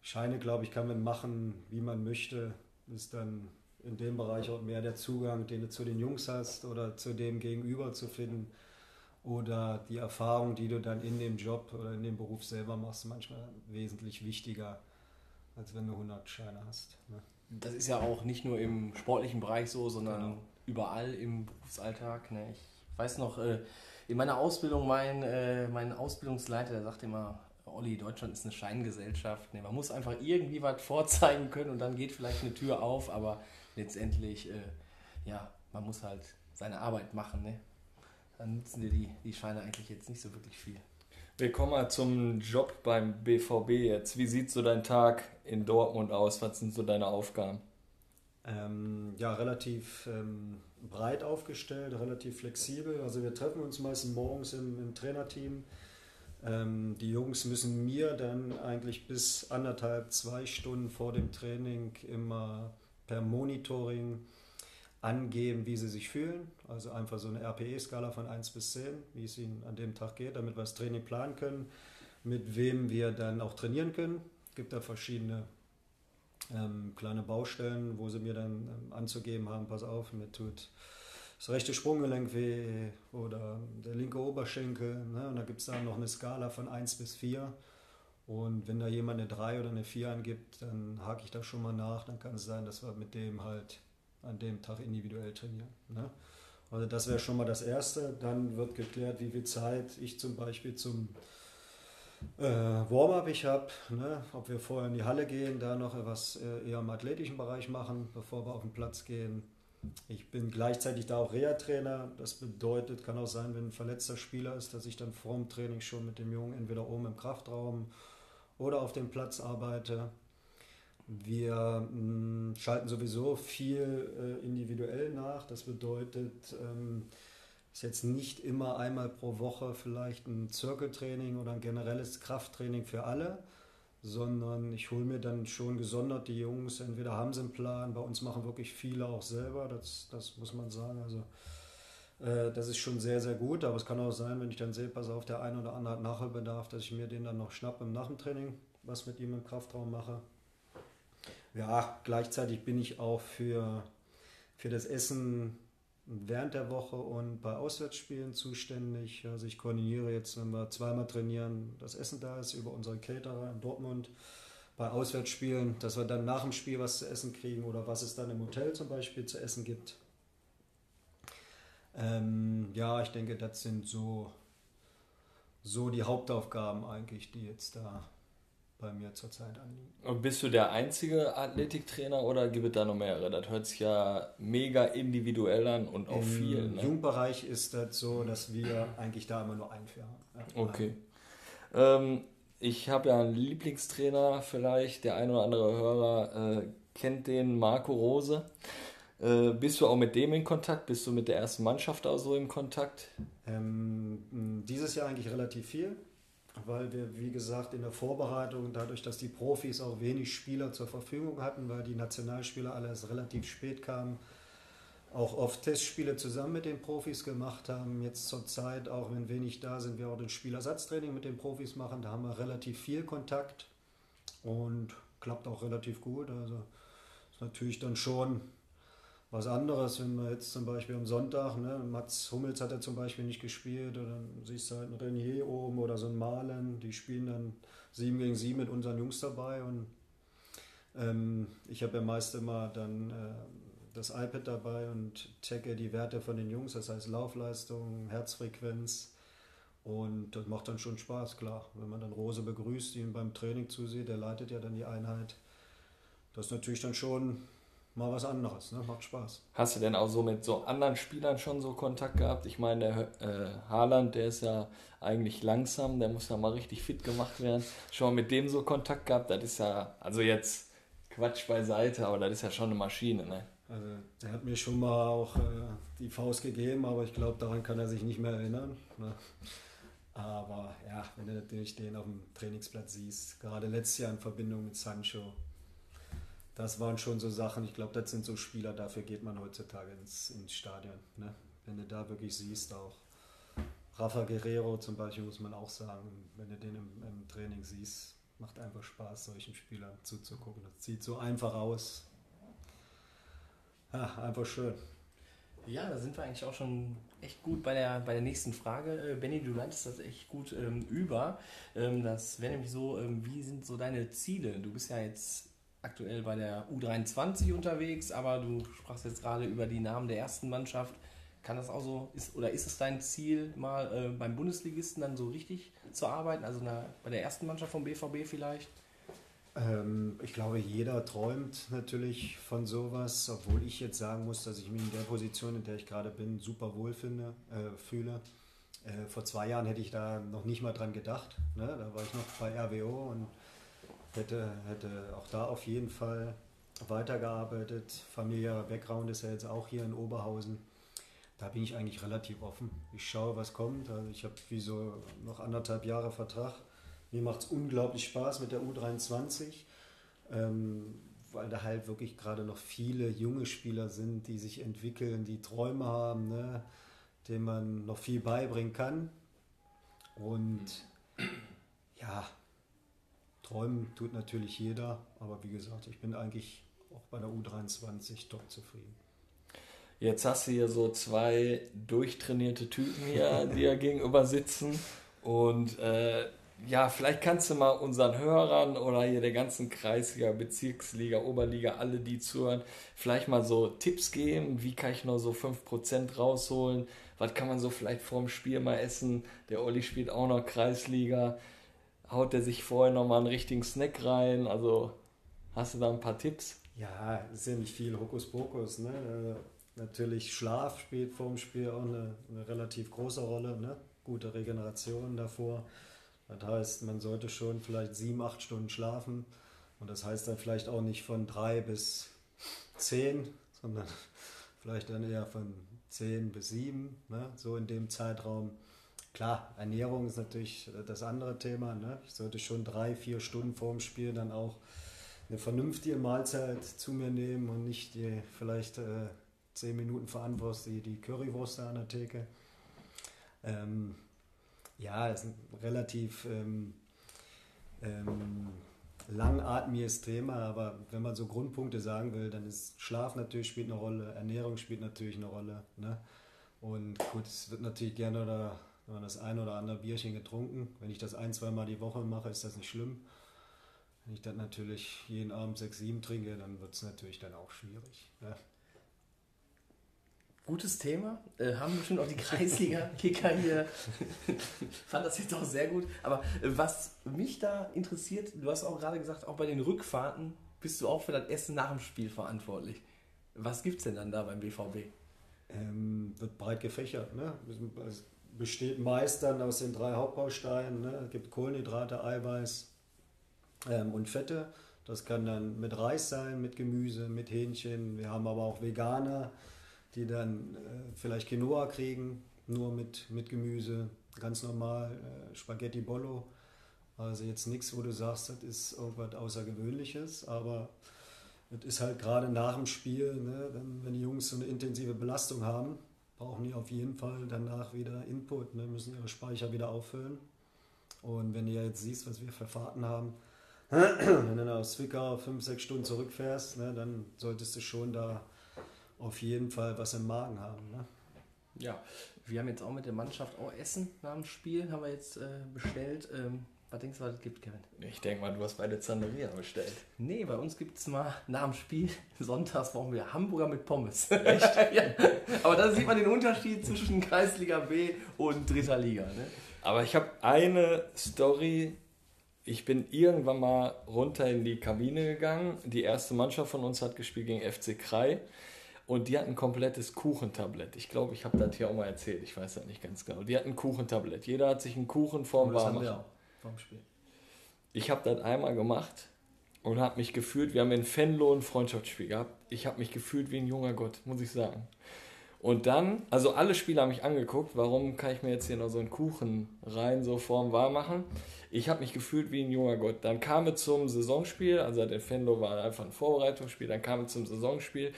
Scheine, glaube ich, kann man machen, wie man möchte. Ist dann in dem Bereich auch mehr der Zugang, den du zu den Jungs hast oder zu dem Gegenüber zu finden. Oder die Erfahrung, die du dann in dem Job oder in dem Beruf selber machst, manchmal wesentlich wichtiger als wenn du 100 Scheine hast. Ne? Das ist ja auch nicht nur im sportlichen Bereich so, sondern genau. überall im Berufsalltag. Ne? Ich weiß noch, äh, in meiner Ausbildung, mein, äh, mein Ausbildungsleiter, der sagte immer, Olli, Deutschland ist eine Scheingesellschaft. Ne? Man muss einfach irgendwie was vorzeigen können und dann geht vielleicht eine Tür auf, aber letztendlich, äh, ja, man muss halt seine Arbeit machen. Ne? Dann nutzen dir die, die Scheine eigentlich jetzt nicht so wirklich viel. Wir kommen mal zum Job beim BVB jetzt. Wie sieht so dein Tag in Dortmund aus? Was sind so deine Aufgaben? Ähm, ja, relativ ähm, breit aufgestellt, relativ flexibel. Also wir treffen uns meistens morgens im, im Trainerteam. Ähm, die Jungs müssen mir dann eigentlich bis anderthalb, zwei Stunden vor dem Training immer per Monitoring angeben, wie sie sich fühlen. Also einfach so eine RPE-Skala von 1 bis 10, wie es ihnen an dem Tag geht, damit wir das Training planen können, mit wem wir dann auch trainieren können. Es gibt da verschiedene ähm, kleine Baustellen, wo sie mir dann ähm, anzugeben haben, pass auf, mir tut das rechte Sprunggelenk weh oder der linke Oberschenkel. Ne? Und da gibt es dann noch eine Skala von 1 bis 4. Und wenn da jemand eine 3 oder eine 4 angibt, dann hake ich da schon mal nach. Dann kann es sein, dass wir mit dem halt an dem Tag individuell trainieren. Ne? Also das wäre schon mal das Erste. Dann wird geklärt, wie viel Zeit ich zum Beispiel zum äh, Warm-up ich habe, ne? ob wir vorher in die Halle gehen, da noch etwas äh, eher im athletischen Bereich machen, bevor wir auf den Platz gehen. Ich bin gleichzeitig da auch Reha-Trainer. Das bedeutet, kann auch sein, wenn ein verletzter Spieler ist, dass ich dann vor dem Training schon mit dem Jungen entweder oben im Kraftraum oder auf dem Platz arbeite. Wir mh, mm, schalten sowieso viel äh, individuell nach. Das bedeutet, ähm, ist jetzt nicht immer einmal pro Woche vielleicht ein Zirkeltraining oder ein generelles Krafttraining für alle, sondern ich hole mir dann schon gesondert die Jungs. Entweder haben sie einen Plan, bei uns machen wirklich viele auch selber, das, das muss man sagen. Also äh, das ist schon sehr, sehr gut, aber es kann auch sein, wenn ich dann sehe, pass auf, der eine oder andere hat Nachholbedarf, dass ich mir den dann noch schnappe im Nachtraining was mit ihm im Kraftraum mache. Ja, gleichzeitig bin ich auch für, für das Essen während der Woche und bei Auswärtsspielen zuständig. Also ich koordiniere jetzt, wenn wir zweimal trainieren, das Essen da ist über unseren Caterer in Dortmund. Bei Auswärtsspielen, dass wir dann nach dem Spiel was zu essen kriegen oder was es dann im Hotel zum Beispiel zu essen gibt. Ähm, ja, ich denke, das sind so, so die Hauptaufgaben eigentlich, die jetzt da bei mir zurzeit anliegen. Und bist du der einzige Athletiktrainer oder gibt es da noch mehrere? Das hört sich ja mega individuell an und auch Im viel. Ne? Jugendbereich ist das so, dass wir eigentlich da immer nur einen für haben. Okay. Ähm, ich habe ja einen Lieblingstrainer vielleicht, der ein oder andere Hörer äh, kennt den, Marco Rose. Äh, bist du auch mit dem in Kontakt? Bist du mit der ersten Mannschaft auch so im Kontakt? Ähm, dieses Jahr eigentlich relativ viel, weil wir, wie gesagt, in der Vorbereitung, dadurch, dass die Profis auch wenig Spieler zur Verfügung hatten, weil die Nationalspieler alle erst relativ spät kamen, auch oft Testspiele zusammen mit den Profis gemacht haben. Jetzt zur Zeit, auch wenn wenig da sind, wir auch das Spielersatztraining mit den Profis machen. Da haben wir relativ viel Kontakt und klappt auch relativ gut. Also ist natürlich dann schon was anderes, wenn man jetzt zum Beispiel am Sonntag, ne, Mats Hummels hat er zum Beispiel nicht gespielt, oder dann siehst du halt einen Renier oben oder so ein Malen, die spielen dann 7 gegen 7 mit unseren Jungs dabei und ähm, ich habe ja meist immer dann äh, das iPad dabei und checke die Werte von den Jungs, das heißt Laufleistung, Herzfrequenz und das macht dann schon Spaß, klar. Wenn man dann Rose begrüßt, die ihn beim Training zusieht, der leitet ja dann die Einheit, das ist natürlich dann schon mal was anderes, ne? macht Spaß. Hast du denn auch so mit so anderen Spielern schon so Kontakt gehabt? Ich meine, der äh, Haaland, der ist ja eigentlich langsam, der muss ja mal richtig fit gemacht werden. Schon mal mit dem so Kontakt gehabt? Das ist ja, also jetzt Quatsch beiseite, aber das ist ja schon eine Maschine, ne? Also, der hat mir schon mal auch äh, die Faust gegeben, aber ich glaube, daran kann er sich nicht mehr erinnern. Ne? Aber ja, wenn du natürlich den auf dem Trainingsplatz siehst, gerade letztes Jahr in Verbindung mit Sancho, das waren schon so Sachen, ich glaube, das sind so Spieler, dafür geht man heutzutage ins, ins Stadion. Ne? Wenn du da wirklich siehst, auch Rafa Guerrero zum Beispiel, muss man auch sagen, wenn du den im, im Training siehst, macht einfach Spaß, solchen Spielern zuzugucken. Das sieht so einfach aus. Ja, einfach schön. Ja, da sind wir eigentlich auch schon echt gut bei der, bei der nächsten Frage. Äh, Benny, du leitest das echt gut ähm, über. Ähm, das wäre nämlich so, ähm, wie sind so deine Ziele? Du bist ja jetzt aktuell bei der U23 unterwegs, aber du sprachst jetzt gerade über die Namen der ersten Mannschaft. Kann das auch so, ist, oder ist es dein Ziel, mal äh, beim Bundesligisten dann so richtig zu arbeiten? Also na, bei der ersten Mannschaft vom BVB vielleicht? Ähm, ich glaube, jeder träumt natürlich von sowas, obwohl ich jetzt sagen muss, dass ich mich in der Position, in der ich gerade bin, super wohl finde, äh, fühle. Äh, vor zwei Jahren hätte ich da noch nicht mal dran gedacht. Ne? Da war ich noch bei RWO und hätte, hätte auch da auf jeden Fall weitergearbeitet. Familiärer Background ist ja jetzt auch hier in Oberhausen. Da bin ich eigentlich relativ offen. Ich schaue, was kommt. Also ich habe wie so noch anderthalb Jahre Vertrag. Mir macht es unglaublich Spaß mit der U23, ähm, weil da halt wirklich gerade noch viele junge Spieler sind, die sich entwickeln, die Träume haben, ne, denen man noch viel beibringen kann. Und ja, Träumen tut natürlich jeder, aber wie gesagt, ich bin eigentlich auch bei der U23 top zufrieden. Jetzt hast du hier so zwei durchtrainierte Typen hier, [LAUGHS] die ja gegenüber sitzen. Und äh, ja, vielleicht kannst du mal unseren Hörern oder hier der ganzen Kreisliga, Bezirksliga, Oberliga, alle, die zuhören, vielleicht mal so Tipps geben. Wie kann ich noch so 5% rausholen? Was kann man so vielleicht vorm Spiel mal essen? Der Olli spielt auch noch Kreisliga. Haut der sich vorher nochmal einen richtigen Snack rein? Also hast du da ein paar Tipps? Ja, ist ja nicht viel Hokuspokus. Ne? Äh, natürlich Schlaf spielt vorm Spiel auch eine, eine relativ große Rolle. Ne? Gute Regeneration davor. Das heißt, man sollte schon vielleicht sieben, acht Stunden schlafen. Und das heißt dann vielleicht auch nicht von drei bis zehn, [LAUGHS] sondern vielleicht dann eher von zehn bis sieben, ne? so in dem Zeitraum. Klar, Ernährung ist natürlich das andere Thema. Ne? Ich sollte schon drei, vier Stunden vor dem Spiel dann auch eine vernünftige Mahlzeit zu mir nehmen und nicht die vielleicht äh, zehn Minuten Verantwortung die, die Currywurst an der Theke. Ähm, ja, ist relativ ähm, ähm, langatmiges Thema, aber wenn man so Grundpunkte sagen will, dann ist Schlaf natürlich spielt eine Rolle, Ernährung spielt natürlich eine Rolle. Ne? Und gut, es wird natürlich gerne oder wenn man das ein oder andere Bierchen getrunken. Wenn ich das ein, zwei Mal die Woche mache, ist das nicht schlimm. Wenn ich dann natürlich jeden Abend sechs, sieben trinke, dann wird es natürlich dann auch schwierig. Ne? Gutes Thema. Äh, haben bestimmt auch die Kreisliga-Kicker [LAUGHS] hier. Fand das jetzt auch sehr gut. Aber äh, was mich da interessiert, du hast auch gerade gesagt, auch bei den Rückfahrten bist du auch für das Essen nach dem Spiel verantwortlich. Was gibt es denn dann da beim BVB? Ähm, wird breit gefächert. Ne? Es besteht meist dann aus den drei Hauptbausteinen. Ne? Es gibt Kohlenhydrate, Eiweiß ähm, und Fette. Das kann dann mit Reis sein, mit Gemüse, mit Hähnchen. Wir haben aber auch Veganer die dann äh, vielleicht Quinoa kriegen, nur mit, mit Gemüse, ganz normal, äh, Spaghetti Bollo. Also jetzt nichts, wo du sagst, das ist irgendwas Außergewöhnliches, aber es ist halt gerade nach dem Spiel, ne, wenn, wenn die Jungs so eine intensive Belastung haben, brauchen die auf jeden Fall danach wieder Input, ne, müssen ihre Speicher wieder auffüllen. Und wenn du ja jetzt siehst, was wir für Fahrten haben, [CLEARS THROAT] wenn du aus Zwickau fünf, sechs Stunden zurückfährst, ne, dann solltest du schon da auf jeden Fall was im Magen haben. Ne? Ja, wir haben jetzt auch mit der Mannschaft auch Essen nach dem Spiel, haben wir jetzt äh, bestellt. Ähm, was denkst du, was es gibt, Kevin? Ich denke mal, du hast bei der Zanderia bestellt. Nee, bei uns gibt es mal nach dem Spiel, [LAUGHS] sonntags brauchen wir Hamburger mit Pommes. Echt? [LAUGHS] ja. Aber da sieht man den Unterschied zwischen Kreisliga B und dritter Liga. Ne? Aber ich habe eine Story. Ich bin irgendwann mal runter in die Kabine gegangen. Die erste Mannschaft von uns hat gespielt gegen FC Krei. Und die hatten ein komplettes Kuchentablett. Ich glaube, ich habe das hier auch mal erzählt. Ich weiß das nicht ganz genau. Die hatten ein Kuchentablett. Jeder hat sich einen Kuchen vorm Warmmachen. Vorm Spiel. Ich habe das einmal gemacht und habe mich gefühlt, wir haben in Fenlo ein Freundschaftsspiel gehabt. Ich habe mich gefühlt wie ein junger Gott, muss ich sagen. Und dann, also alle Spieler haben mich angeguckt, warum kann ich mir jetzt hier noch so einen Kuchen rein, so vorm Warmmachen? Ich habe mich gefühlt wie ein junger Gott. Dann kam es zum Saisonspiel, also der Fenlo war einfach ein Vorbereitungsspiel, dann kam es zum Saisonspiel.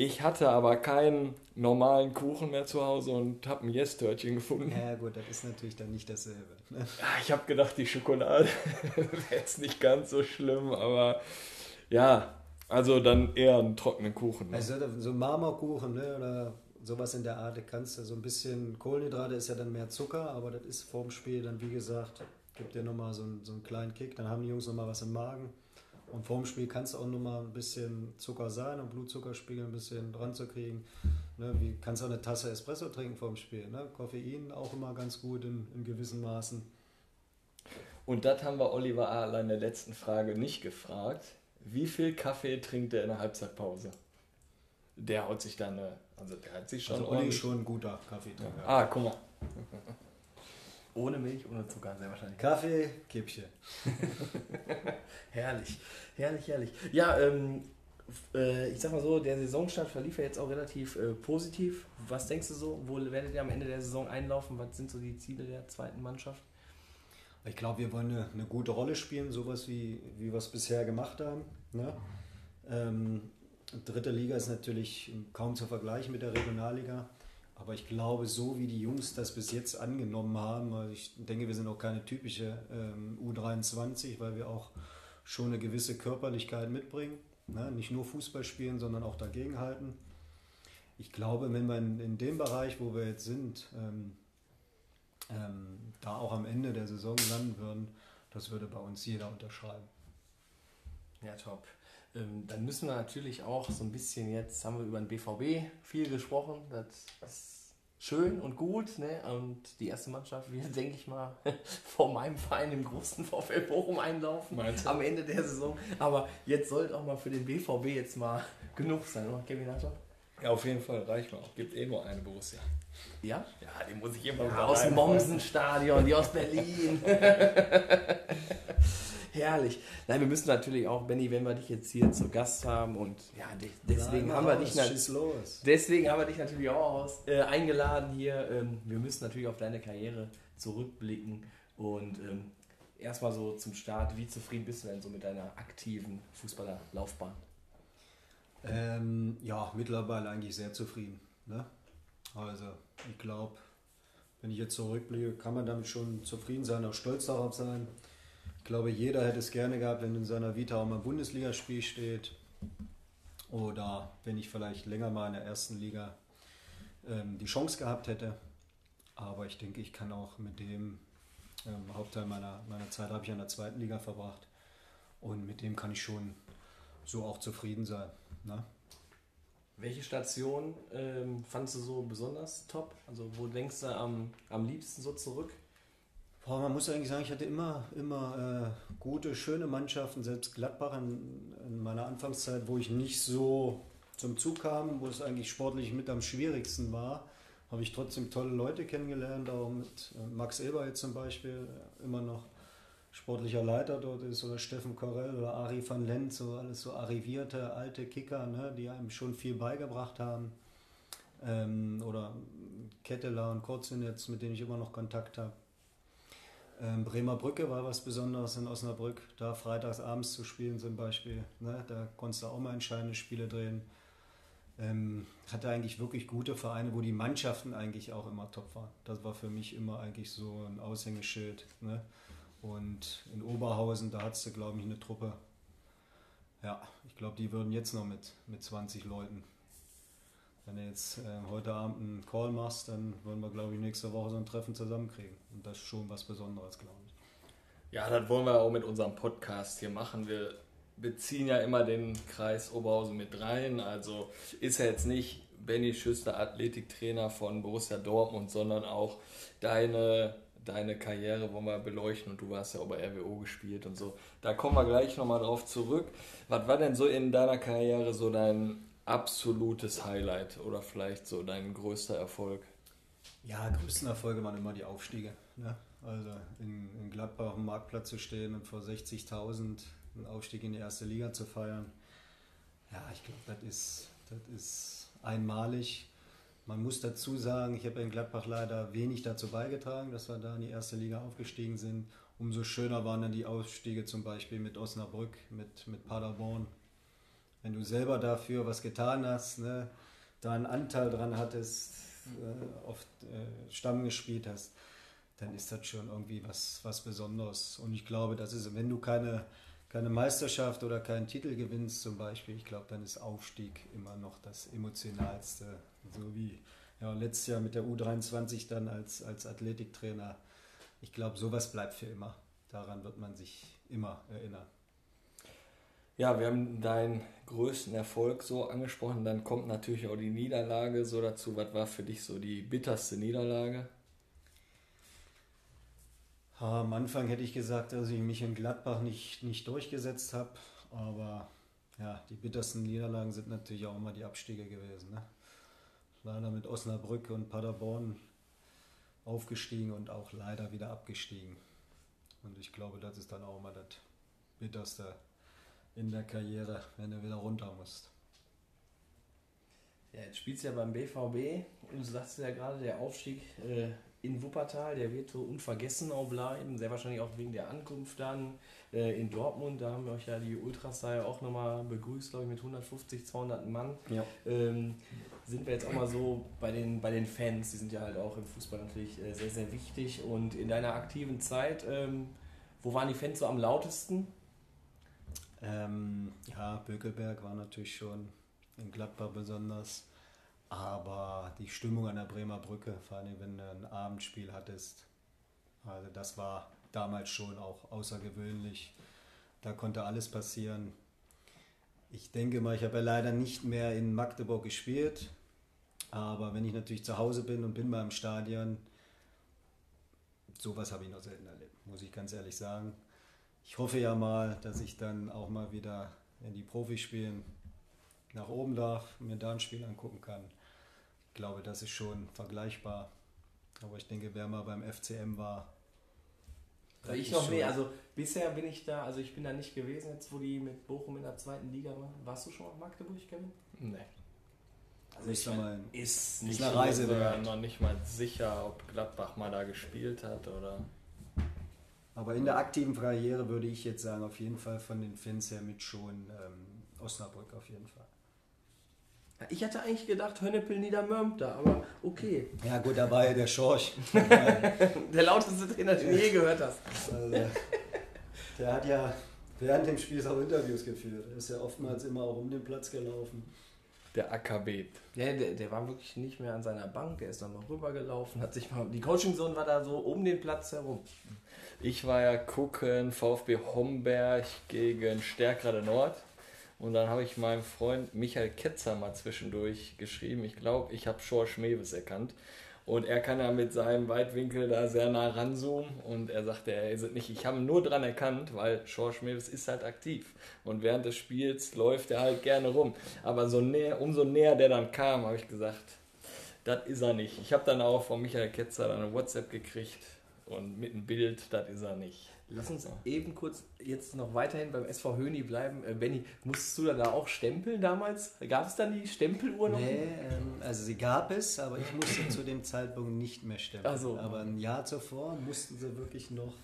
Ich hatte aber keinen normalen Kuchen mehr zu Hause und habe ein Yes-Törtchen gefunden. Ja gut, das ist natürlich dann nicht dasselbe. Ne? Ich habe gedacht, die Schokolade [LAUGHS] wäre jetzt nicht ganz so schlimm, aber ja, also dann eher einen trockenen Kuchen. Ne? Also so Marmorkuchen ne, oder sowas in der Art, kannst du so ein bisschen Kohlenhydrate ist ja dann mehr Zucker, aber das ist vorm Spiel dann wie gesagt, gibt dir nochmal so, einen, so einen kleinen Kick, dann haben die Jungs nochmal was im Magen. Und vorm Spiel kannst du auch noch mal ein bisschen Zucker sein und Blutzuckerspiegel ein bisschen dran zu kriegen. Ne, wie kannst du eine Tasse Espresso trinken vorm Spiel. Ne? Koffein auch immer ganz gut in, in gewissen Maßen. Und das haben wir Oliver Adler in der letzten Frage nicht gefragt. Wie viel Kaffee trinkt er in der Halbzeitpause? Der haut sich dann, also der hat sich schon. Also Olli ist schon ein guter Kaffeetrinker. Ja. Ah, guck mal. Ohne Milch, ohne Zucker, sehr wahrscheinlich. Kaffee, Kippchen. [LAUGHS] herrlich, herrlich, herrlich. Ja, ähm, äh, ich sag mal so, der Saisonstart verlief ja jetzt auch relativ äh, positiv. Was denkst du so? Wo werdet ihr am Ende der Saison einlaufen? Was sind so die Ziele der zweiten Mannschaft? Ich glaube, wir wollen eine, eine, gute Rolle spielen, sowas wie, wie wir es bisher gemacht haben. Ne? Ähm, dritte Liga ist natürlich kaum zu vergleichen mit der Regionalliga. Aber ich glaube, so wie die Jungs das bis jetzt angenommen haben, also ich denke, wir sind auch keine typische ähm, U23, weil wir auch schon eine gewisse Körperlichkeit mitbringen. Ne? Nicht nur Fußball spielen, sondern auch dagegenhalten. Ich glaube, wenn wir in, in dem Bereich, wo wir jetzt sind, ähm, ähm, da auch am Ende der Saison landen würden, das würde bei uns jeder unterschreiben. Ja, top. Ähm, dann müssen wir natürlich auch so ein bisschen, jetzt haben wir über den BVB viel gesprochen, das ist schön und gut. Ne? Und die erste Mannschaft wird, [LAUGHS] denke ich mal, [LAUGHS] vor meinem Verein im großen VfL Bochum einlaufen am Ende der Saison. Aber jetzt sollte auch mal für den BVB jetzt mal [LAUGHS] genug sein, oder Kevin Hatter? Ja, auf jeden Fall reicht mal. Gibt eh nur eine Borussia. Ja? Ja, die muss ich immer ja, Aus dem Mommsen-Stadion, die aus Berlin. Herrlich. Nein, wir müssen natürlich auch, Benny, wenn wir dich jetzt hier zu Gast haben und ja, deswegen, haben, wir dich deswegen haben wir dich natürlich auch aus, äh, eingeladen hier. Ähm, wir müssen natürlich auf deine Karriere zurückblicken und ähm, erstmal so zum Start, wie zufrieden bist du denn so mit deiner aktiven Fußballerlaufbahn? Ähm, ja, mittlerweile eigentlich sehr zufrieden. Ne? Also, ich glaube, wenn ich jetzt zurückblicke, kann man damit schon zufrieden sein, auch stolz darauf sein glaube, jeder hätte es gerne gehabt, wenn in seiner Vita auch mal ein Bundesligaspiel steht. Oder wenn ich vielleicht länger mal in der ersten Liga ähm, die Chance gehabt hätte. Aber ich denke, ich kann auch mit dem ähm, Hauptteil meiner, meiner Zeit habe ich in der zweiten Liga verbracht. Und mit dem kann ich schon so auch zufrieden sein. Ne? Welche Station ähm, fandest du so besonders top? Also wo denkst du am, am liebsten so zurück? Boah, man muss eigentlich sagen, ich hatte immer, immer äh, gute, schöne Mannschaften, selbst Gladbach in, in, meiner Anfangszeit, wo ich nicht so zum Zug kam, wo es eigentlich sportlich mit am schwierigsten war, habe ich trotzdem tolle Leute kennengelernt, auch mit äh, Max Eber jetzt zum Beispiel, immer noch sportlicher Leiter dort ist, oder Steffen Korell oder Ari van Lent, so alles so arrivierte alte Kicker, ne, die einem schon viel beigebracht haben. Ähm, oder Ketteler und Kurzin jetzt, mit denen ich immer noch Kontakt habe. Ähm, Bremer Brücke war was Besonderes in Osnabrück, da freitags abends zu spielen zum Beispiel. Ne, da konntest du auch mal entscheidende Spiele drehen. Ähm, hatte eigentlich wirklich gute Vereine, wo die Mannschaften eigentlich auch immer top waren. Das war für mich immer eigentlich so ein Aushängeschild. Ne? Und in Oberhausen, da hattest du, glaube ich, eine Truppe. Ja, ich glaube, die würden jetzt noch mit, mit 20 Leuten. Wenn du jetzt äh, heute Abend einen Call machst, dann würden wir, glaube ich, nächste Woche so ein Treffen zusammenkriegen. Und das ist schon was Besonderes, glaube ich. Ja, das wollen wir auch mit unserem Podcast hier machen. Wir beziehen ja immer den Kreis Oberhausen mit rein. Also ist ja jetzt nicht Benny Schüster, Athletiktrainer von Borussia Dortmund, sondern auch deine deine Karriere wollen wir beleuchten und du hast ja auch bei RWO gespielt und so. Da kommen wir gleich nochmal drauf zurück. Was war denn so in deiner Karriere so dein absolutes Highlight oder vielleicht so dein größter Erfolg? Ja, größten Erfolge waren immer die Aufstiege. Ne? Also in, in Gladbach am Marktplatz zu stehen und vor 60.000 einen Aufstieg in die erste Liga zu feiern. Ja, ich glaube, das ist, das ist einmalig. Man muss dazu sagen, ich habe in Gladbach leider wenig dazu beigetragen, dass wir da in die erste Liga aufgestiegen sind. Umso schöner waren dann die Aufstiege zum Beispiel mit Osnabrück, mit, mit Paderborn. Wenn du selber dafür was getan hast, ne, da einen Anteil dran hattest, äh, oft äh, Stamm gespielt hast, dann ist das schon irgendwie was, was Besonderes. Und ich glaube, das ist, wenn du keine, keine Meisterschaft oder keinen Titel gewinnst zum Beispiel, ich glaube, dann ist Aufstieg immer noch das emotionalste so wie ja, letztes Jahr mit der U23 dann als, als Athletiktrainer. Ich glaube, sowas bleibt für immer. Daran wird man sich immer erinnern. Ja, wir haben deinen größten Erfolg so angesprochen. Dann kommt natürlich auch die Niederlage so dazu. Was war für dich so die bitterste Niederlage? Am Anfang hätte ich gesagt, dass ich mich in Gladbach nicht, nicht durchgesetzt habe. Aber ja, die bittersten Niederlagen sind natürlich auch immer die Abstiege gewesen. Ne? leider mit Osnabrück und Paderborn aufgestiegen und auch leider wieder abgestiegen. Und ich glaube, das ist dann auch mal das Bitterste in der Karriere, wenn du wieder runter musst. Ja, jetzt spielst du ja beim BVB und du sagst ja gerade, der Aufstieg äh, in Wuppertal, der wird so unvergessen auch bleiben, sehr wahrscheinlich auch wegen der Ankunft dann äh, in Dortmund. Da haben wir euch ja die Ultras da ja auch nochmal begrüßt, glaube ich, mit 150, 200 Mann. Ja. Ähm, sind wir jetzt auch mal so bei den, bei den Fans, die sind ja halt auch im Fußball natürlich äh, sehr, sehr wichtig. Und in deiner aktiven Zeit, ähm, wo waren die Fans so am lautesten? Ähm, ja, Bökelberg war natürlich schon in Gladbach besonders. Aber die Stimmung an der Bremer Brücke, vor allem wenn du ein Abendspiel hattest, also das war damals schon auch außergewöhnlich. Da konnte alles passieren. Ich denke mal, ich habe ja leider nicht mehr in Magdeburg gespielt, aber wenn ich natürlich zu Hause bin und bin mal im Stadion, sowas habe ich noch selten erlebt, muss ich ganz ehrlich sagen. Ich hoffe ja mal, dass ich dann auch mal wieder in die Profispielen nach oben darf, mir da ein Spiel angucken kann. Ich glaube, das ist schon vergleichbar. Aber ich denke, wer mal beim FCM war. Also ich noch nee, also bisher bin ich da, also ich bin da nicht gewesen, jetzt wo die mit Bochum in der zweiten Liga waren. Warst du schon auf Magdeburg, Kevin? Nee. Also ich meine, ist nicht eine Reise wert. noch nicht mal sicher, ob Gladbach mal da gespielt hat oder. Aber in der aktiven Karriere würde ich jetzt sagen, auf jeden Fall von den Fans her mit schon ähm, Osnabrück auf jeden Fall. Ich hatte eigentlich gedacht Hönnepil Niedermörmter, aber okay. Ja gut, da war ja der Schorch. [LAUGHS] der lauteste Trainer, den du je gehört hast. Also, Der hat ja während dem Spiel auch Interviews geführt. Er ist ja oftmals immer auch um den Platz gelaufen. Der AKB. Ja, der, der war wirklich nicht mehr an seiner Bank, der ist dann noch rübergelaufen, hat sich mal. Die Coaching-Zone war da so um den Platz herum. Ich war ja gucken, VfB Homberg gegen Stärkrade Nord. Und dann habe ich meinem Freund Michael Ketzer mal zwischendurch geschrieben. Ich glaube, ich habe Schorsch Mewes erkannt. Und er kann ja mit seinem Weitwinkel da sehr nah ranzoomen. Und er sagte, er ist nicht. Ich habe ihn nur dran erkannt, weil George Mills ist halt aktiv. Und während des Spiels läuft er halt gerne rum. Aber so näher, umso näher der dann kam, habe ich gesagt, das ist er nicht. Ich habe dann auch von Michael Ketzer dann eine WhatsApp gekriegt und mit einem Bild, das ist er nicht. Lass uns eben kurz jetzt noch weiterhin beim SV Höni bleiben. Äh, Benny, musstest du da auch stempeln damals? Gab es dann die Stempeluhr noch? Nee, ähm, also sie gab es, aber ich musste zu dem Zeitpunkt nicht mehr stempeln. Ach so. Aber ein Jahr zuvor mussten sie wirklich noch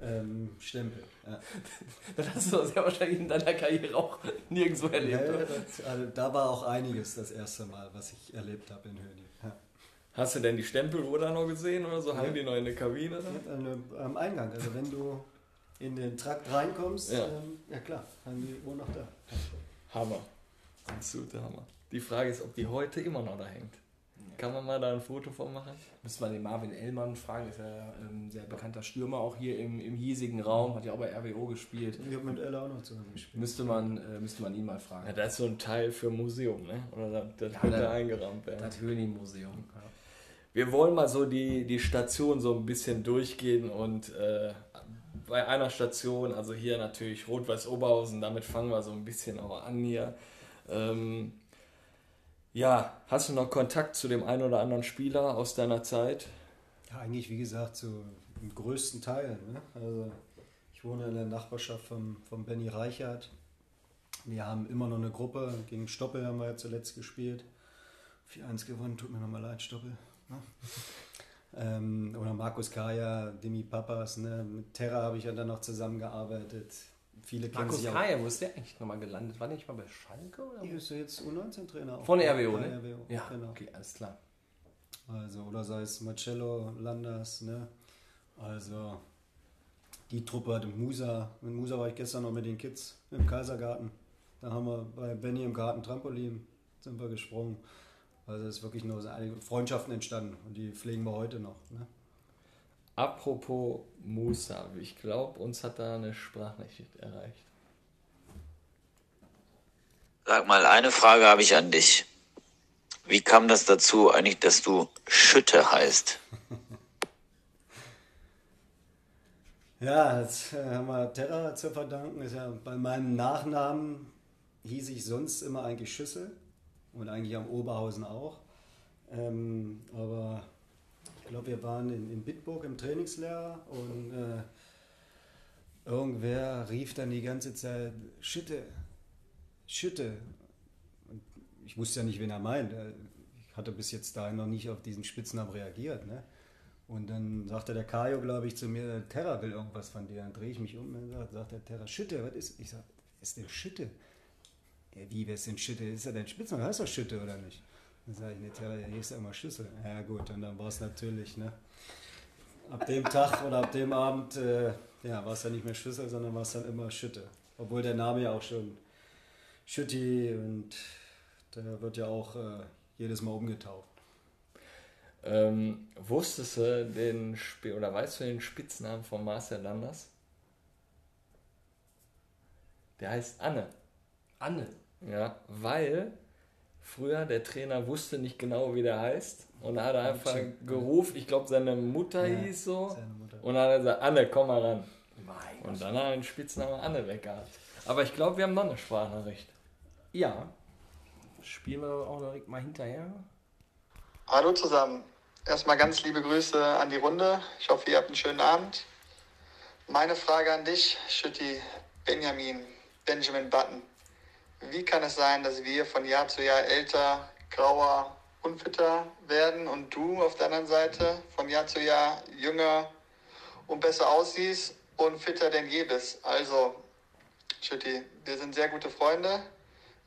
ähm, stempeln. Ja. [LAUGHS] Dann hast du das ja wahrscheinlich in deiner Karriere auch nirgendwo erlebt. Ja, oder? das, also, da war auch einiges das erste Mal, was ich erlebt habe in Höni. Hast du denn die Stempeluhr da noch gesehen oder so? Haben die noch in der Kabine? Eine, am Eingang, also wenn du in den Trakt reinkommst, Ja. ähm, ja klar, haben die Uhr noch da. Hammer. Absolute Hammer. Die Frage ist, ob die heute immer noch da hängt. Kann man mal da ein Foto von machen? Müssen wir den Marvin Ellmann fragen, ist ja ein sehr bekannter Stürmer auch hier im, im hiesigen Raum, hat ja auch bei RWO gespielt. Ich habe mit Ella auch noch zusammen gespielt. Müsste man, äh, müsste man ihn mal fragen. Ja, das ist so ein Teil für Museum, ne? Oder das, das Ja, könnte da- eingerahmt werden. Das Höni-Museum. Ja. Wir wollen mal so die, die Station so ein bisschen durchgehen und äh, bei einer Station, also hier natürlich Rot-Weiß Oberhausen, damit fangen wir so ein bisschen auch an hier. Ähm, ja, hast du noch Kontakt zu dem einen oder anderen Spieler aus deiner Zeit? Ja, eigentlich wie gesagt, so im größten Teil. Ne? Also ich wohne in der Nachbarschaft von, von Benny Reichert. Wir haben immer noch eine Gruppe. Gegen Stoppel haben wir ja zuletzt gespielt. 4-1 gewonnen, tut mir nochmal leid, Stoppel. Ne? [LAUGHS] ähm, oder Markus Kaya, Demi Papas. Ne? Mit Terra habe ich ja dann noch zusammengearbeitet. Viele Markus. Kaya, wo ist der eigentlich nochmal gelandet? War der nicht mal bei Schalke? Oder? Hier ist ja jetzt U19-Trainer. auch. Von RWO, Bei ne? RWO, Ja, genau. okay, alles klar. Also, oder sei es Marcello, Landers, ne? Also, die Truppe hat Musa. Mit Musa war ich gestern noch mit den Kids im Kaisergarten. Da haben wir bei Benny im Garten Trampolin, sind wir gesprungen. Also, es ist wirklich nur so einige Freundschaften entstanden und die pflegen wir heute noch. Ne? Apropos Musa, ich glaube, uns hat da eine Sprachnachricht erreicht. Sag mal, eine Frage habe ich an dich. Wie kam das dazu eigentlich, dass du Schütte heißt? [LAUGHS] Ja, das äh, haben wir Terra zu verdanken. Ist ja bei meinem Nachnamen hieß ich sonst immer eigentlich Schüssel und eigentlich am Oberhausen auch. Ähm, aber ich glaube, wir waren in, in Bitburg im Trainingslehrer und äh, irgendwer rief dann die ganze Zeit Schütte, Schütte. Und ich wusste ja nicht, wen er meint. Äh, Ich hatte bis jetzt dahin noch nicht auf diesen Spitznamen reagiert. Ne? Und dann sagte der Kajo, glaube ich, zu mir, Terra will irgendwas von dir. Dann drehe ich mich um und sagt, sagt der Terra, Schütte, was ist? Ich sage, ist denn Schütte? Ja, wie, wer ist denn Schütte? Ist er dein Spitzname? Heißt doch Schütte oder nicht? Dann sage ich, nee, Terra, hier ist ja immer Schüssel. Ja gut, und dann war es natürlich, ne? Ab dem Tag oder ab dem Abend, äh, ja, war es dann nicht mehr Schüssel, sondern war es dann immer Schütte. Obwohl der Name ja auch schon Schütti und der wird ja auch äh, jedes Mal umgetauft. Ähm, wusstest du den Sp oder weißt du den Spitznamen von Marcel Landers? Der heißt Anne. Anne. Ja, weil früher der Trainer wusste nicht genau, wie der heißt. Und da hat er einfach gerufen, ich glaube seine Mutter Ja, hieß so. Mutter. Und dann hat er gesagt, Anne, komm mal ran. Mein Und dann hat er den Spitznamen Anne weggehabt. Aber ich glaube, wir haben noch eine Sprachnachricht. Ja. Spielen wir auch direkt mal hinterher. Hallo zusammen. Erstmal ganz liebe Grüße an die Runde. Ich hoffe, ihr habt einen schönen Abend. Meine Frage an dich, Schütti, Benjamin, Benjamin Button. Wie kann es sein, dass wir von Jahr zu Jahr älter, grauer, unfitter werden und du auf der anderen Seite von Jahr zu Jahr jünger und besser aussiehst und fitter denn je bist? Also, Schütti, wir sind sehr gute Freunde.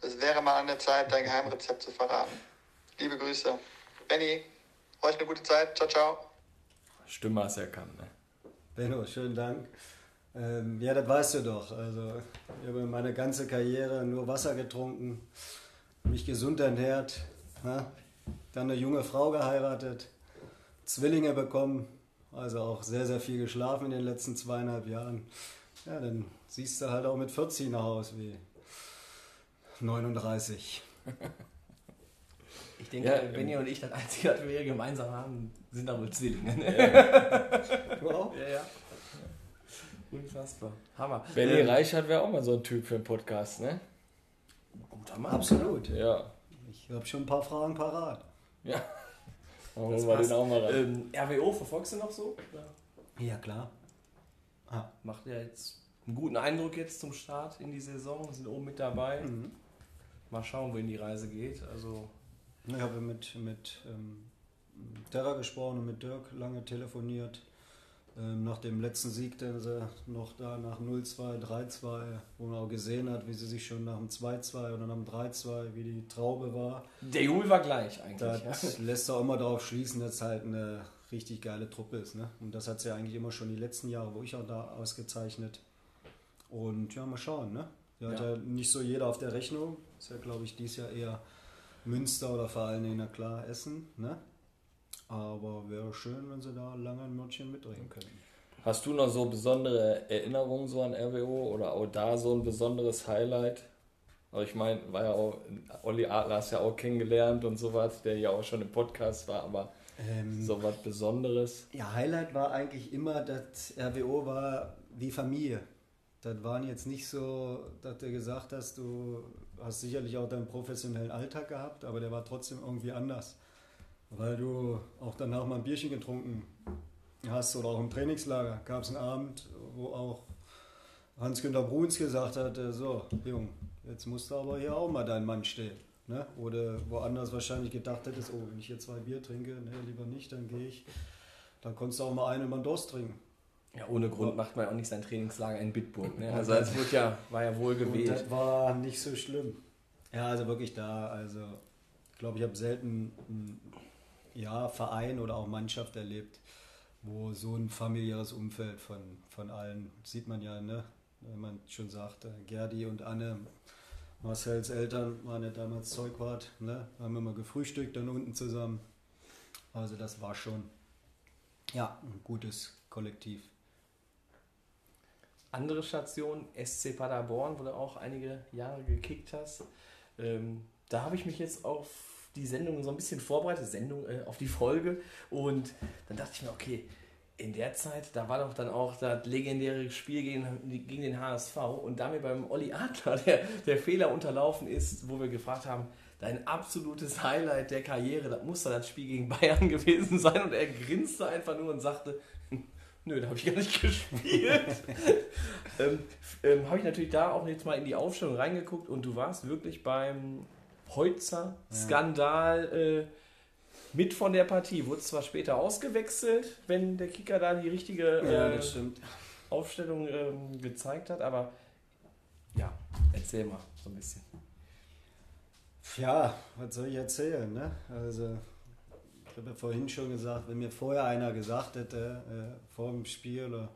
Es wäre mal an der Zeit, dein Geheimrezept zu verraten. Liebe Grüße. Benny, euch eine gute Zeit. Ciao, ciao. Stimme hast du erkannt, ne? Benno, schönen Dank. Ähm, ja, das weißt du doch. Also, ich habe meine ganze Karriere nur Wasser getrunken, mich gesund ernährt, ne? dann eine junge Frau geheiratet, Zwillinge bekommen, also auch sehr, sehr viel geschlafen in den letzten zweieinhalb Jahren. Ja, dann siehst du halt auch mit 40 noch aus wie 39. Ich denke, Ja, Benny ähm, und ich, das Einzige, was wir gemeinsam haben, sind aber Zwillinge. Ne? [LAUGHS] Du auch? Ja, ja. Unfassbar. Hammer. Benny Ähm, Reichert wäre auch mal so ein Typ für einen Podcast, ne? Guter Mann. Absolut. Ja. Ich habe schon ein paar Fragen parat. Ja. Dann holen wir den auch mal rein. Ähm, RWO verfolgst du noch so? Oder Ja, klar. Ah. macht ja jetzt einen guten Eindruck jetzt zum Start in die Saison, sind oben mit dabei. Mhm. Mal schauen, wohin die Reise geht. Also, Ich habe mit, mit ähm, Terra gesprochen und mit Dirk lange telefoniert. Ähm, nach dem letzten Sieg, den sie noch da nach 0-2, 3-2, wo man auch gesehen hat, wie sie sich schon nach dem 2-2 oder nach dem 3-2, wie die Traube war. der Jubel war gleich eigentlich. Das [LAUGHS] lässt auch immer darauf schließen, dass es halt eine richtig geile Truppe ist. Ne? Und das hat sie eigentlich immer schon die letzten Jahre, wo ich auch da ausgezeichnet. Und ja, mal schauen. Ne? Hat Ja. ja. nicht so jeder auf der Rechnung. Ist ja, glaube ich, dies Jahr eher Münster oder vor allen Dingen, na klar, Essen. Ne? Aber wäre schön, wenn sie da lange ein Mörtchen mitreden können. Hast du noch so besondere Erinnerungen so an RWO oder auch da so ein besonderes Highlight? Aber ich meine, war ja auch, Olli Adler hast ja auch kennengelernt und sowas, der ja auch schon im Podcast war, aber Ähm, so was Besonderes. Ja, Highlight war eigentlich immer, dass RWO war wie Familie. Das waren jetzt nicht so, dass du gesagt hast, du hast sicherlich auch deinen professionellen Alltag gehabt, aber der war trotzdem irgendwie anders. Weil du auch danach mal ein Bierchen getrunken hast oder auch im Trainingslager gab es einen Abend, wo auch Hans-Günter Bruns gesagt hat, so, Jung, jetzt musst du aber hier auch mal dein Mann stehen. Ne? Oder woanders wahrscheinlich gedacht hättest, oh, wenn ich hier zwei Bier trinke, ne, lieber nicht, dann gehe ich. Dann konntest du auch mal einen mal Durst trinken. Ja, ohne Grund macht man auch nicht sein Trainingslager in Bitburg. Ne? Also es wurde ja, war ja wohl Und gewählt. das war nicht so schlimm. Ja, also wirklich da, also ich glaube, ich habe selten einen ja, Verein oder auch Mannschaft erlebt, wo so ein familiäres Umfeld von, von allen, sieht man ja, ne? wenn man schon sagt, äh, Gerdi und Anne, Marcells Eltern waren ja damals Zeugwart, ne? haben immer gefrühstückt dann unten zusammen. Also das war schon, ja, ein gutes Kollektiv. Andere Station, SC Paderborn, wo du auch einige Jahre gekickt hast. Ähm, da habe ich mich jetzt auf die Sendung so ein bisschen vorbereitet, Sendung äh, auf die Folge. Und dann dachte ich mir, okay, in der Zeit, da war doch dann auch das legendäre Spiel gegen, gegen den HSV und da mir beim Olli Adler [LAUGHS] der, der Fehler unterlaufen ist, wo wir gefragt haben, dein absolutes Highlight der Karriere, das muss doch das Spiel gegen Bayern [LAUGHS] gewesen sein und er grinste einfach nur und sagte, nö, da habe ich gar nicht [LAUGHS] gespielt. ähm, ähm, habe ich natürlich da auch jetzt mal in die Aufstellung reingeguckt und du warst wirklich beim Heutzer-Skandal äh, mit von der Partie. Wurde zwar später ausgewechselt, wenn der Kicker da die richtige äh. Aufstellung ähm, gezeigt hat, aber ja, erzähl mal so ein bisschen. Ja, was soll ich erzählen? Ne? Also, ich habe ja vorhin schon gesagt, wenn mir vorher einer gesagt hätte, äh, vor dem Spiel oder,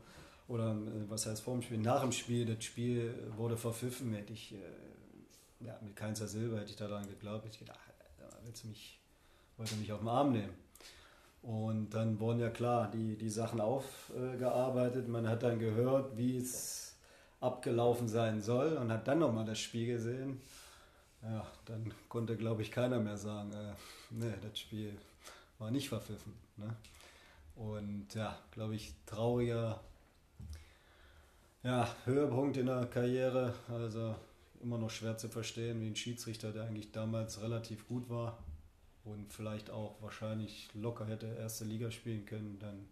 oder äh, was heißt vor dem Spiel, nach dem Spiel, das Spiel wurde verpfiffen, hätte ich, äh, ja, mit keinster Silber hätte ich daran geglaubt. Ich gedacht, da willst du mich, wollte mich auf den Arm nehmen. Und dann wurden ja klar die, die Sachen aufgearbeitet. Man hat dann gehört, wie es abgelaufen sein soll und hat dann nochmal das Spiel gesehen. Ja, dann konnte, glaube ich, keiner mehr sagen, äh, nee, das Spiel war nicht verpfiffen. Ne? Und ja, glaube ich, trauriger ja, Höhepunkt in der Karriere. Also immer noch schwer zu verstehen, wie ein Schiedsrichter, der eigentlich damals relativ gut war und vielleicht auch wahrscheinlich locker hätte erste Liga spielen können, dann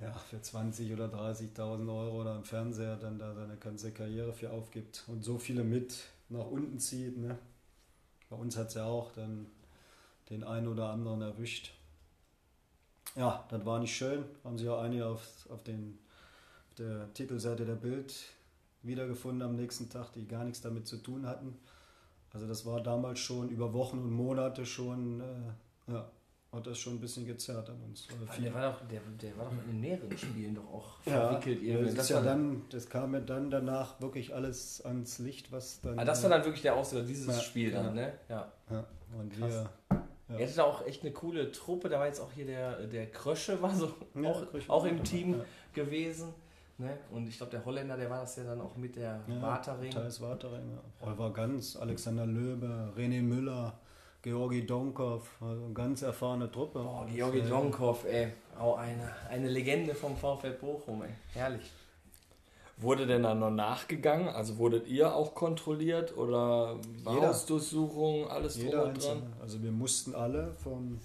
ja, für 20 oder 30.000 Euro oder im Fernseher dann da seine ganze Karriere für aufgibt und so viele mit nach unten zieht. Ne? Bei uns hat es ja auch dann den einen oder anderen erwischt. Ja, das war nicht schön. Haben sich auch einige auf, auf, den, auf der Titelseite der Bild wiedergefunden am nächsten Tag, die gar nichts damit zu tun hatten. Also das war damals schon über Wochen und Monate schon äh, ja, hat das schon ein bisschen gezerrt an uns. Der war, doch, der, der war doch in mehreren Spielen doch auch ja, verwickelt. irgendwie. das, ist ja dann, das kam ja dann danach wirklich alles ans Licht, was dann. Ah, das war dann wirklich der Auslöser, dieses Ja, Spiel ja. dann, ne? Ja. Ja, und Krass. wir. Ja. Er hatte da auch echt eine coole Truppe. Da war jetzt auch hier der, der Krösche, war so Ja, auch, auch im Team ja. gewesen. Ne? Und ich glaube, der Holländer, der war das ja dann auch mit der Ja, Watering. Thais Watering, ja. Oliver Ganz, Alexander Löbe, René Müller, Georgi Donkov, also eine ganz erfahrene Truppe. Oh, Georgi äh, Donkov, ey. Auch eine, eine Legende vom VfL Bochum, ey. Herrlich. Wurde denn dann noch nachgegangen? Also wurdet ihr auch kontrolliert oder. Hausdurchsuchung, alles Jeder drum und Einzelne. dran? Also wir mussten alle vom,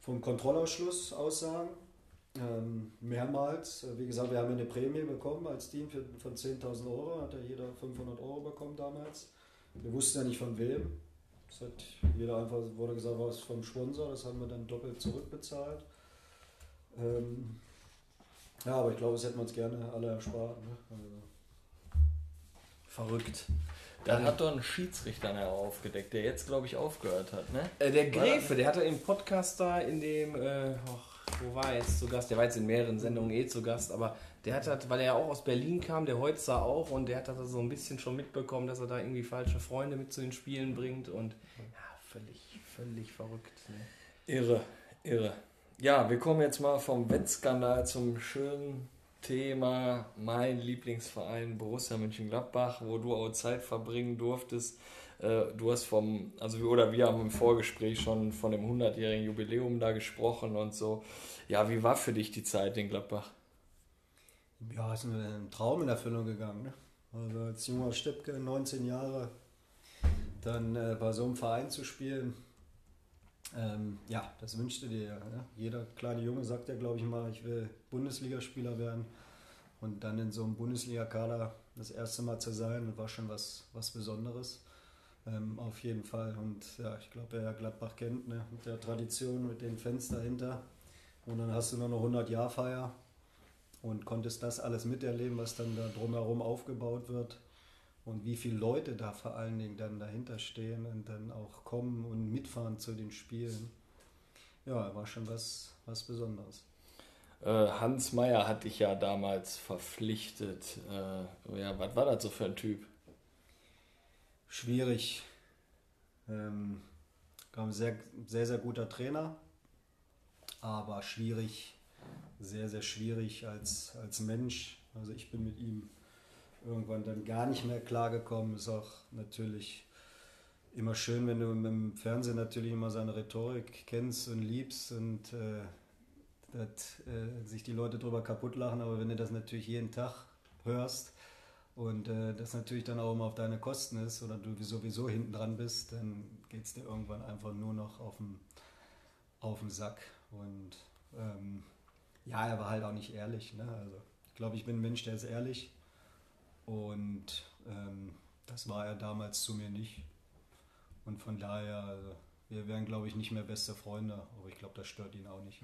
vom Kontrollausschluss aussagen. Ähm, mehrmals. Äh, Wie gesagt, wir haben eine Prämie bekommen als Team für, von 10.000 Euro. Hat ja jeder 500 Euro bekommen damals. Wir wussten ja nicht von wem. Das hat jeder einfach, wurde gesagt, was vom Sponsor. Das haben wir dann doppelt zurückbezahlt. Ähm, ja, aber ich glaube, das hätten wir uns gerne alle erspart. Ne? Also, Verrückt. Dann hat doch ein Schiedsrichter ja aufgedeckt, der jetzt, glaube ich, aufgehört hat, ne? Äh, der Gräfe, der hatte im Podcast da in dem, äh, och, wo war er jetzt zu Gast? Der war jetzt in mehreren Sendungen eh zu Gast, aber der hat halt, weil er ja auch aus Berlin kam, der Heutzer auch, und der hat das so ein bisschen schon mitbekommen, dass er da irgendwie falsche Freunde mit zu den Spielen bringt und ja, völlig, völlig verrückt. Ne? Irre, irre. Ja, wir kommen jetzt mal vom Wettskandal zum schönen Thema mein Lieblingsverein Borussia Mönchengladbach, wo du auch Zeit verbringen durftest. Äh, Du hast vom, also oder wir haben im Vorgespräch schon von dem 100-jährigen Jubiläum da gesprochen und so. Ja, wie war für dich die Zeit in Gladbach? Ja, ist ein Traum in Erfüllung gegangen. Ne? Also als junger Steppke, 19 Jahre, dann äh, bei so einem Verein zu spielen, ähm, ja, das wünschte dir ja. Ne? Jeder kleine Junge sagt ja, glaube ich mal, ich will Bundesligaspieler werden. Und dann in so einem Bundesliga-Kader das erste Mal zu sein, war schon was, was Besonderes. Ähm, auf jeden Fall. Und ja, ich glaube, wer Gladbach kennt, ne? mit der Tradition, mit den Fans dahinter. Und dann hast du noch eine 100-Jahr-Feier und konntest das alles miterleben, was dann da drumherum aufgebaut wird und wie viele Leute da vor allen Dingen dann dahinter stehen und dann auch kommen und mitfahren zu den Spielen. Ja, war schon was, was Besonderes. Äh, Hans Meyer hat dich ja damals verpflichtet. Äh, ja, was war das so für ein Typ? Schwierig. Ähm, ein sehr, sehr, sehr guter Trainer, aber schwierig, sehr, sehr schwierig als, als Mensch. Also ich bin mit ihm irgendwann dann gar nicht mehr klargekommen. Ist auch natürlich immer schön, wenn du im Fernsehen natürlich immer seine Rhetorik kennst und liebst und äh, dass äh, sich die Leute drüber kaputt lachen, aber wenn du das natürlich jeden Tag hörst und äh, das natürlich dann auch immer auf deine Kosten ist oder du sowieso hinten dran bist, dann geht es dir irgendwann einfach nur noch auf den, Sack. Und ähm, ja, er war halt auch nicht ehrlich. Ne? Also ich glaube, ich bin ein Mensch, der ist ehrlich und ähm, das war er damals zu mir nicht. Und von daher, also, wir wären, glaube ich, nicht mehr beste Freunde, aber ich glaube, das stört ihn auch nicht.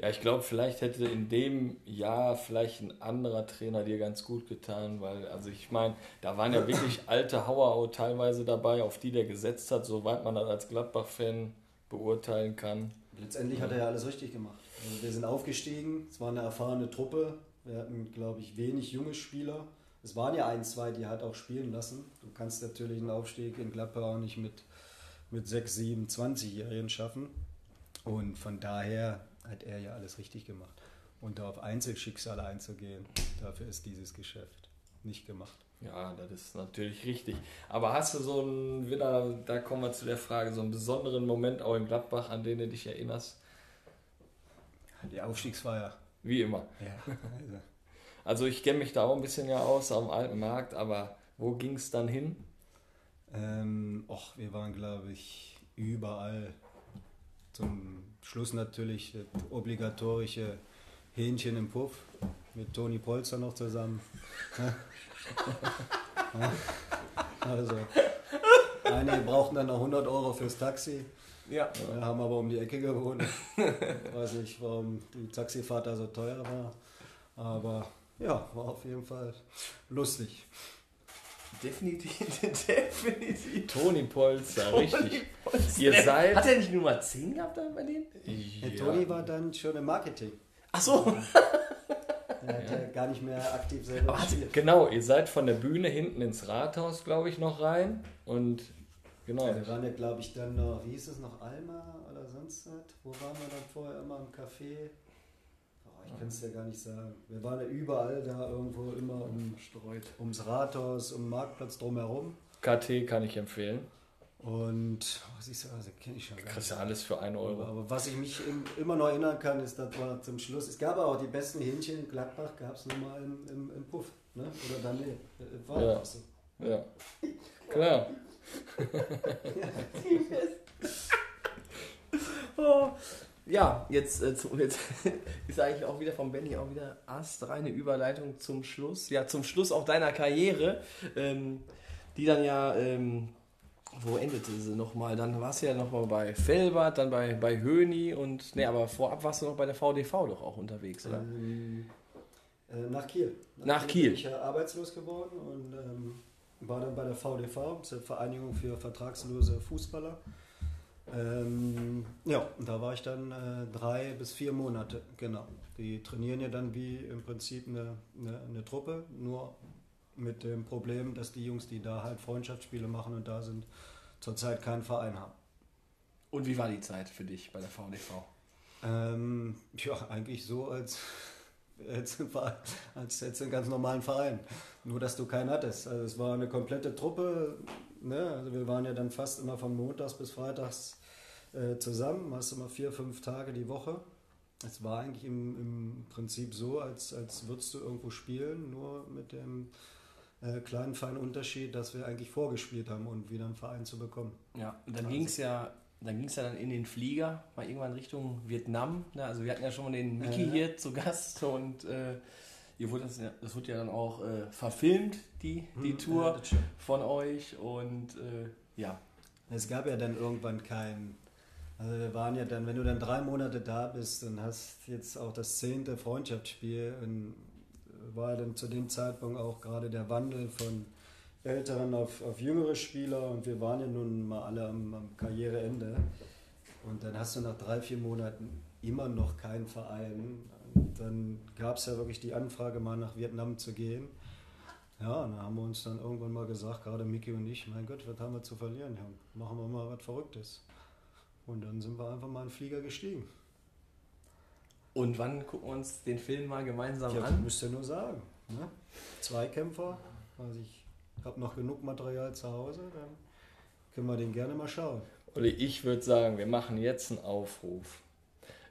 Ja, ich glaube, vielleicht hätte in dem Jahr vielleicht ein anderer Trainer dir ganz gut getan, weil, also ich meine, da waren ja wirklich [CLEARS THROAT] alte Hauer auch teilweise dabei, auf die der gesetzt hat, soweit man das als Gladbach-Fan beurteilen kann. Letztendlich hat er ja alles richtig gemacht. Also wir sind aufgestiegen, es war eine erfahrene Truppe. Wir hatten, glaube ich, wenig junge Spieler. Es waren ja ein, zwei, die halt auch spielen lassen. Du kannst natürlich einen Aufstieg in Gladbach auch nicht mit, mit 6, 7, 20-Jährigen schaffen. Und von daher hat er ja alles richtig gemacht. Und da auf Einzelschicksale einzugehen, dafür ist dieses Geschäft nicht gemacht. Ja, das ist natürlich richtig. Aber hast du so einen, wieder, da kommen wir zu der Frage, so einen besonderen Moment auch in Gladbach, an den du dich erinnerst? Die Aufstiegsfeier. Wie immer. Ja, also. Also ich kenne mich da auch ein bisschen ja aus am alten Markt, aber wo ging es dann hin? Ähm, och, wir waren, glaube ich, überall. Zum Schluss natürlich das obligatorische Hähnchen im Puff mit Toni Polster noch zusammen. also, einige brauchten dann noch 100 Euro fürs Taxi. Ja. Wir haben aber um die Ecke gewohnt. Weiß nicht, warum die Taxifahrt da so teuer war. Aber ja, war auf jeden Fall lustig. Definitiv, [LAUGHS] definitiv. Toni Polster, richtig. Polster. Ihr seid- Hat er nicht Nummer 10 gehabt da bei denen? Der Toni war dann schon im Marketing. Ach so. [LAUGHS] Er hat ja gar nicht mehr aktiv selber Aber hat-. Genau, ihr seid von der Bühne hinten ins Rathaus, glaube ich, noch rein. Und genau. Ja, wir waren ja, glaube ich, dann noch, wie hieß es noch, Alma oder sonst was? Wo waren wir dann vorher immer im Café? Oh, ich kann es ja gar nicht sagen. Wir waren ja überall da irgendwo immer um, ums Rathaus, um den Marktplatz drumherum. KT kann ich empfehlen. Und, was ich so, also kenne ich schon gar Kriegst du alles für 1 Aber, Euro. aber was ich mich im, immer noch erinnern kann, ist, das war zum Schluss. Es gab auch die besten Hähnchen in Gladbach, gab es nur mal im, im, im Puff. Ne? Oder. Äh, War Ja. einfach so. Ja. Klar. [LAUGHS] [LAUGHS] Oh. Ja, jetzt, äh, zu, jetzt [LAUGHS] ist eigentlich auch wieder von Benny auch wieder astreine Überleitung zum Schluss. Ja, zum Schluss auch deiner Karriere, ähm, die dann ja, ähm, wo endete sie nochmal? Dann warst du ja nochmal bei Felbert, dann bei, bei Höni und, ne, aber vorab warst du noch bei der VDV doch auch unterwegs, oder? Ähm, äh, nach Kiel. Nach Kiel. bin ich ja arbeitslos geworden und ähm, war dann bei der VDV, die Vereinigung für vertragslose Fußballer. Ähm, ja, und da war ich dann äh, drei bis vier Monate, genau. Die trainieren ja dann wie im Prinzip eine, eine, eine Truppe, nur mit dem Problem, dass die Jungs, die da halt Freundschaftsspiele machen und da sind, zurzeit keinen Verein haben. Und wie war die Zeit für dich bei der VDV? Ähm, ja, eigentlich so, als, [LAUGHS] als, als jetzt einen ganz normalen Verein. Nur, dass du keinen hattest. Also es war eine komplette Truppe. Ne? Also wir waren ja dann fast immer von Montags bis Freitags äh, zusammen. Hast immer vier, fünf Tage die Woche. Es war eigentlich im, im Prinzip so, als, als würdest du irgendwo spielen, nur mit dem äh, kleinen feinen Unterschied, dass wir eigentlich vorgespielt haben und wieder einen Verein zu bekommen. Ja, und dann ging es ja, dann ging es ja dann in den Flieger, mal irgendwann Richtung Vietnam. Ne? Also wir hatten ja schon mal den Mickey Ja. hier zu Gast und äh, ihr wurde das, das wurde ja dann auch äh, verfilmt, die, die Hm, Tour ja, von euch und äh, ja. Es gab ja dann irgendwann keinen. Also wir waren ja dann, wenn du dann drei Monate da bist und hast jetzt auch das zehnte Freundschaftsspiel, und war dann zu dem Zeitpunkt auch gerade der Wandel von älteren auf, auf jüngere Spieler und wir waren ja nun mal alle am, am Karriereende. Und dann hast du nach drei, vier Monaten immer noch keinen Verein. Und dann gab es ja wirklich die Anfrage, mal nach Vietnam zu gehen. Ja, und da haben wir uns dann irgendwann mal gesagt, gerade Miki und ich, mein Gott, was haben wir zu verlieren? Machen wir mal was Verrücktes. Und dann sind wir einfach mal in den Flieger gestiegen. Und wann gucken wir uns den Film mal gemeinsam Ja, an? müsst ihr nur sagen. Ne? Zweikämpfer, also ich habe noch genug Material zu Hause, dann können wir den gerne mal schauen. Olli, ich würde sagen, wir machen jetzt einen Aufruf.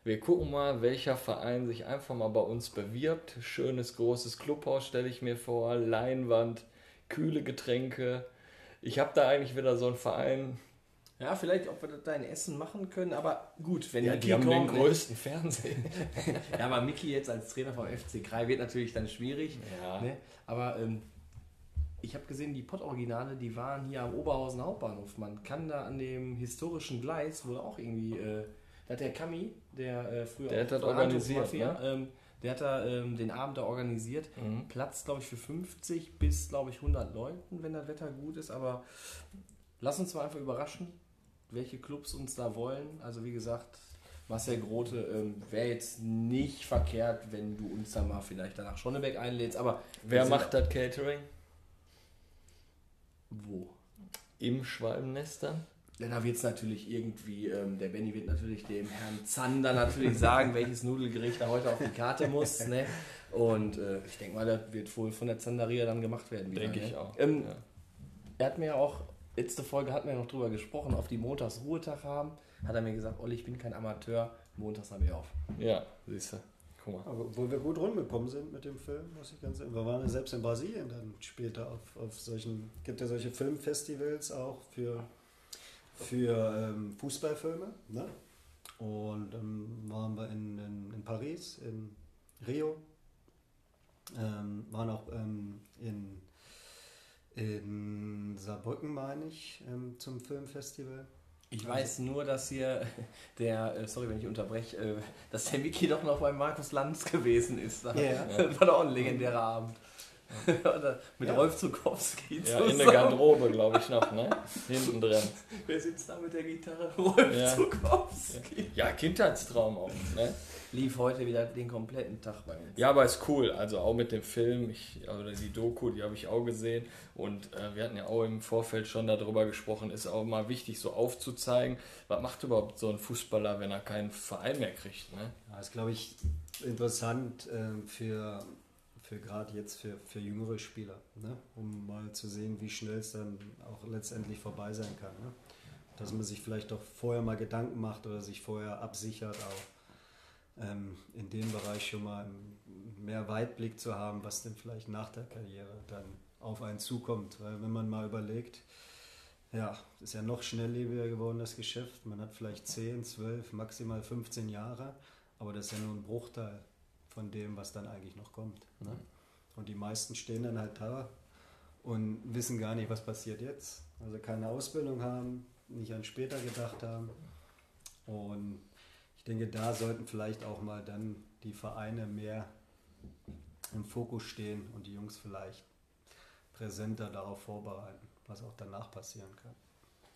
Wir gucken mal, welcher Verein sich einfach mal bei uns bewirbt. Schönes großes Clubhaus stelle ich mir vor, Leinwand, kühle Getränke. Ich habe da eigentlich wieder so einen Verein. Ja, vielleicht, ob wir das da in Essen machen können, aber gut, wenn Ja, Mickey die haben den kommt, ne? größten Fernsehen. [LAUGHS] Ja, aber Mickey jetzt als Trainer vom FC Krai wird natürlich dann schwierig. Ja. Ne? Aber ähm, ich habe gesehen, die Pott-Originale, die waren hier am Oberhausen Hauptbahnhof. Man kann da an dem historischen Gleis, wo auch irgendwie, äh, da hat der Kami, der äh, früher Der hat das organisiert, Mafia, ne? ähm, der hat da ähm, den Abend da organisiert. Mhm. Platz, glaube ich, für 50 bis, glaube ich, 100 Leuten, wenn das Wetter gut ist. Aber lass uns mal einfach überraschen, welche Clubs uns da wollen. Also wie gesagt, Marcel Grote ähm, wäre jetzt nicht verkehrt, wenn du uns dann mal vielleicht danach Schonnebeck einlädst. Aber Wer macht das Catering? Wo? Im Schwalbennest dann? Ja, da wird es natürlich irgendwie, ähm, der Benny wird natürlich dem Herrn Zander natürlich sagen, welches Nudelgericht er heute auf die Karte muss. [LAUGHS] Ne? Und äh, ich denke mal, das wird wohl von der Zanderia dann gemacht werden. Denke ne? ich auch. Ähm, Ja. Er hat mir ja auch, letzte Folge hatten wir noch drüber gesprochen, auf die Montags Ruhetag haben, hat er mir gesagt, Olli, ich bin kein Amateur, montags habe ich auf. Ja, siehst du. Guck mal. Aber obwohl wir gut rumgekommen sind mit dem Film, muss ich ganz ehrlich. Wir waren ja selbst in Brasilien dann später auf, auf solchen, gibt ja solche Filmfestivals auch für, für ähm, Fußballfilme. Ne? Und ähm, waren wir in, in, in Paris, in Rio, ähm, waren auch ähm, in, in Saarbrücken, meine ich, ähm, zum Filmfestival. Ich weiß nur, dass hier [LAUGHS] der, äh, sorry, wenn ich unterbreche, äh, dass der Wiki doch noch bei Markus Lanz gewesen ist. Da- Ja. [LAUGHS] Das war doch auch ein legendärer Abend. [LAUGHS] Oder mit Ja. Rolf Zukowski Ja, zusammen. in der Garderobe, glaube ich, noch, ne? Hinten drin. Wer sitzt da mit der Gitarre? Rolf Ja. Zukowski. Ja, Kindheitstraum auch, ne? Lief heute wieder den kompletten Tag bei uns. Ja, aber ist cool. Also auch mit dem Film, ich, oder die Doku, die habe ich auch gesehen. Und äh, wir hatten ja auch im Vorfeld schon darüber gesprochen, ist auch mal wichtig, so aufzuzeigen, was macht überhaupt so ein Fußballer, wenn er keinen Verein mehr kriegt. Ne? Ja, ist, glaube ich, interessant ähm, für, für gerade jetzt für, für jüngere Spieler, ne? um mal zu sehen, wie schnell es dann auch letztendlich vorbei sein kann. Ne? Dass man sich vielleicht doch vorher mal Gedanken macht oder sich vorher absichert, auch ähm, in dem Bereich schon mal mehr Weitblick zu haben, was denn vielleicht nach der Karriere dann auf einen zukommt. Weil wenn man mal überlegt, ja, ist ja noch schnelllebiger geworden, das Geschäft. Man hat vielleicht 10, 12, maximal 15 Jahre, aber das ist ja nur ein Bruchteil von dem, was dann eigentlich noch kommt. Ne? Und die meisten stehen dann halt da und wissen gar nicht, was passiert jetzt. Also keine Ausbildung haben, nicht an später gedacht haben. Und ich denke, da sollten vielleicht auch mal dann die Vereine mehr im Fokus stehen und die Jungs vielleicht präsenter darauf vorbereiten, was auch danach passieren kann.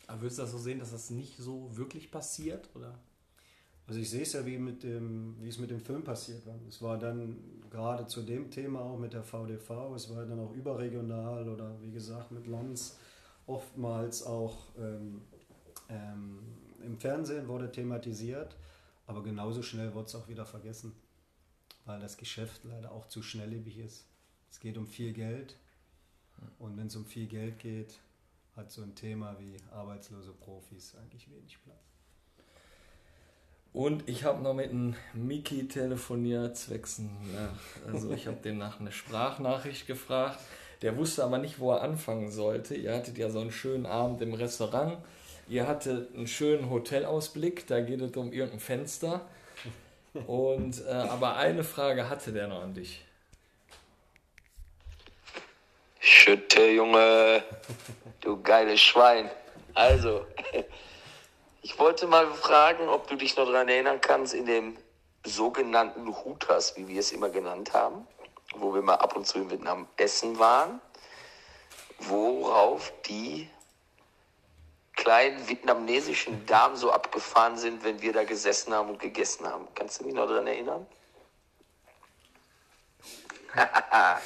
Aber würdest du das so sehen, dass das nicht so wirklich passiert? Oder? Also ich sehe es ja, wie, mit dem, wie es mit dem Film passiert war. Es war dann gerade zu dem Thema auch mit der VDV, es war dann auch überregional oder wie gesagt mit Lanz oftmals auch ähm, ähm, im Fernsehen wurde thematisiert, aber genauso schnell wurde es auch wieder vergessen, weil das Geschäft leider auch zu schnelllebig ist. Es geht um viel Geld und wenn es um viel Geld geht, hat so ein Thema wie arbeitslose Profis eigentlich wenig Platz. Und ich habe noch mit einem Miki telefoniert, zwecks, also ich habe den nach einer Sprachnachricht gefragt. Der wusste aber nicht, wo er anfangen sollte. Ihr hattet ja so einen schönen Abend im Restaurant. Ihr hattet einen schönen Hotelausblick, da geht es um irgendein Fenster. Und, äh, aber eine Frage hatte der noch an dich. Schütte, Junge, du geiles Schwein. Also, [LAUGHS] ich wollte mal fragen, ob du dich noch daran erinnern kannst, in dem sogenannten Hutas, wie wir es immer genannt haben, wo wir mal ab und zu in Vietnam essen waren, worauf die kleinen vietnamesischen Damen so abgefahren sind, wenn wir da gesessen haben und gegessen haben. Kannst du mich noch daran erinnern? [LAUGHS]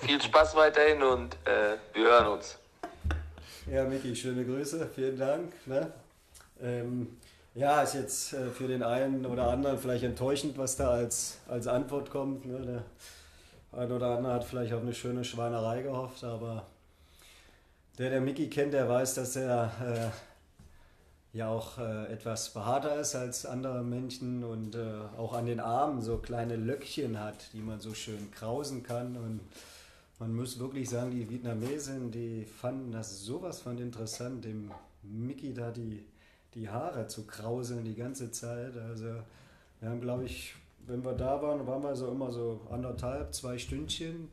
Viel Spaß weiterhin und äh, wir hören uns. Ja, Miki, schöne Grüße, vielen Dank. Ne? Ähm, ja, ist jetzt äh, für den einen oder anderen vielleicht enttäuschend, was da als, als Antwort kommt. Ne? Der ein oder andere hat vielleicht auf eine schöne Schweinerei gehofft, aber der, der Miki kennt, der weiß, dass er äh, ja auch äh, etwas behaarter ist als andere Menschen und äh, auch an den Armen so kleine Löckchen hat, die man so schön krausen kann und man muss wirklich sagen, die Vietnamesen, die fanden das sowas von interessant, dem Mickey da die, die Haare zu krauseln die ganze Zeit. Also wir haben, glaube ich, wenn wir da waren, waren wir so immer so anderthalb, zwei Stündchen.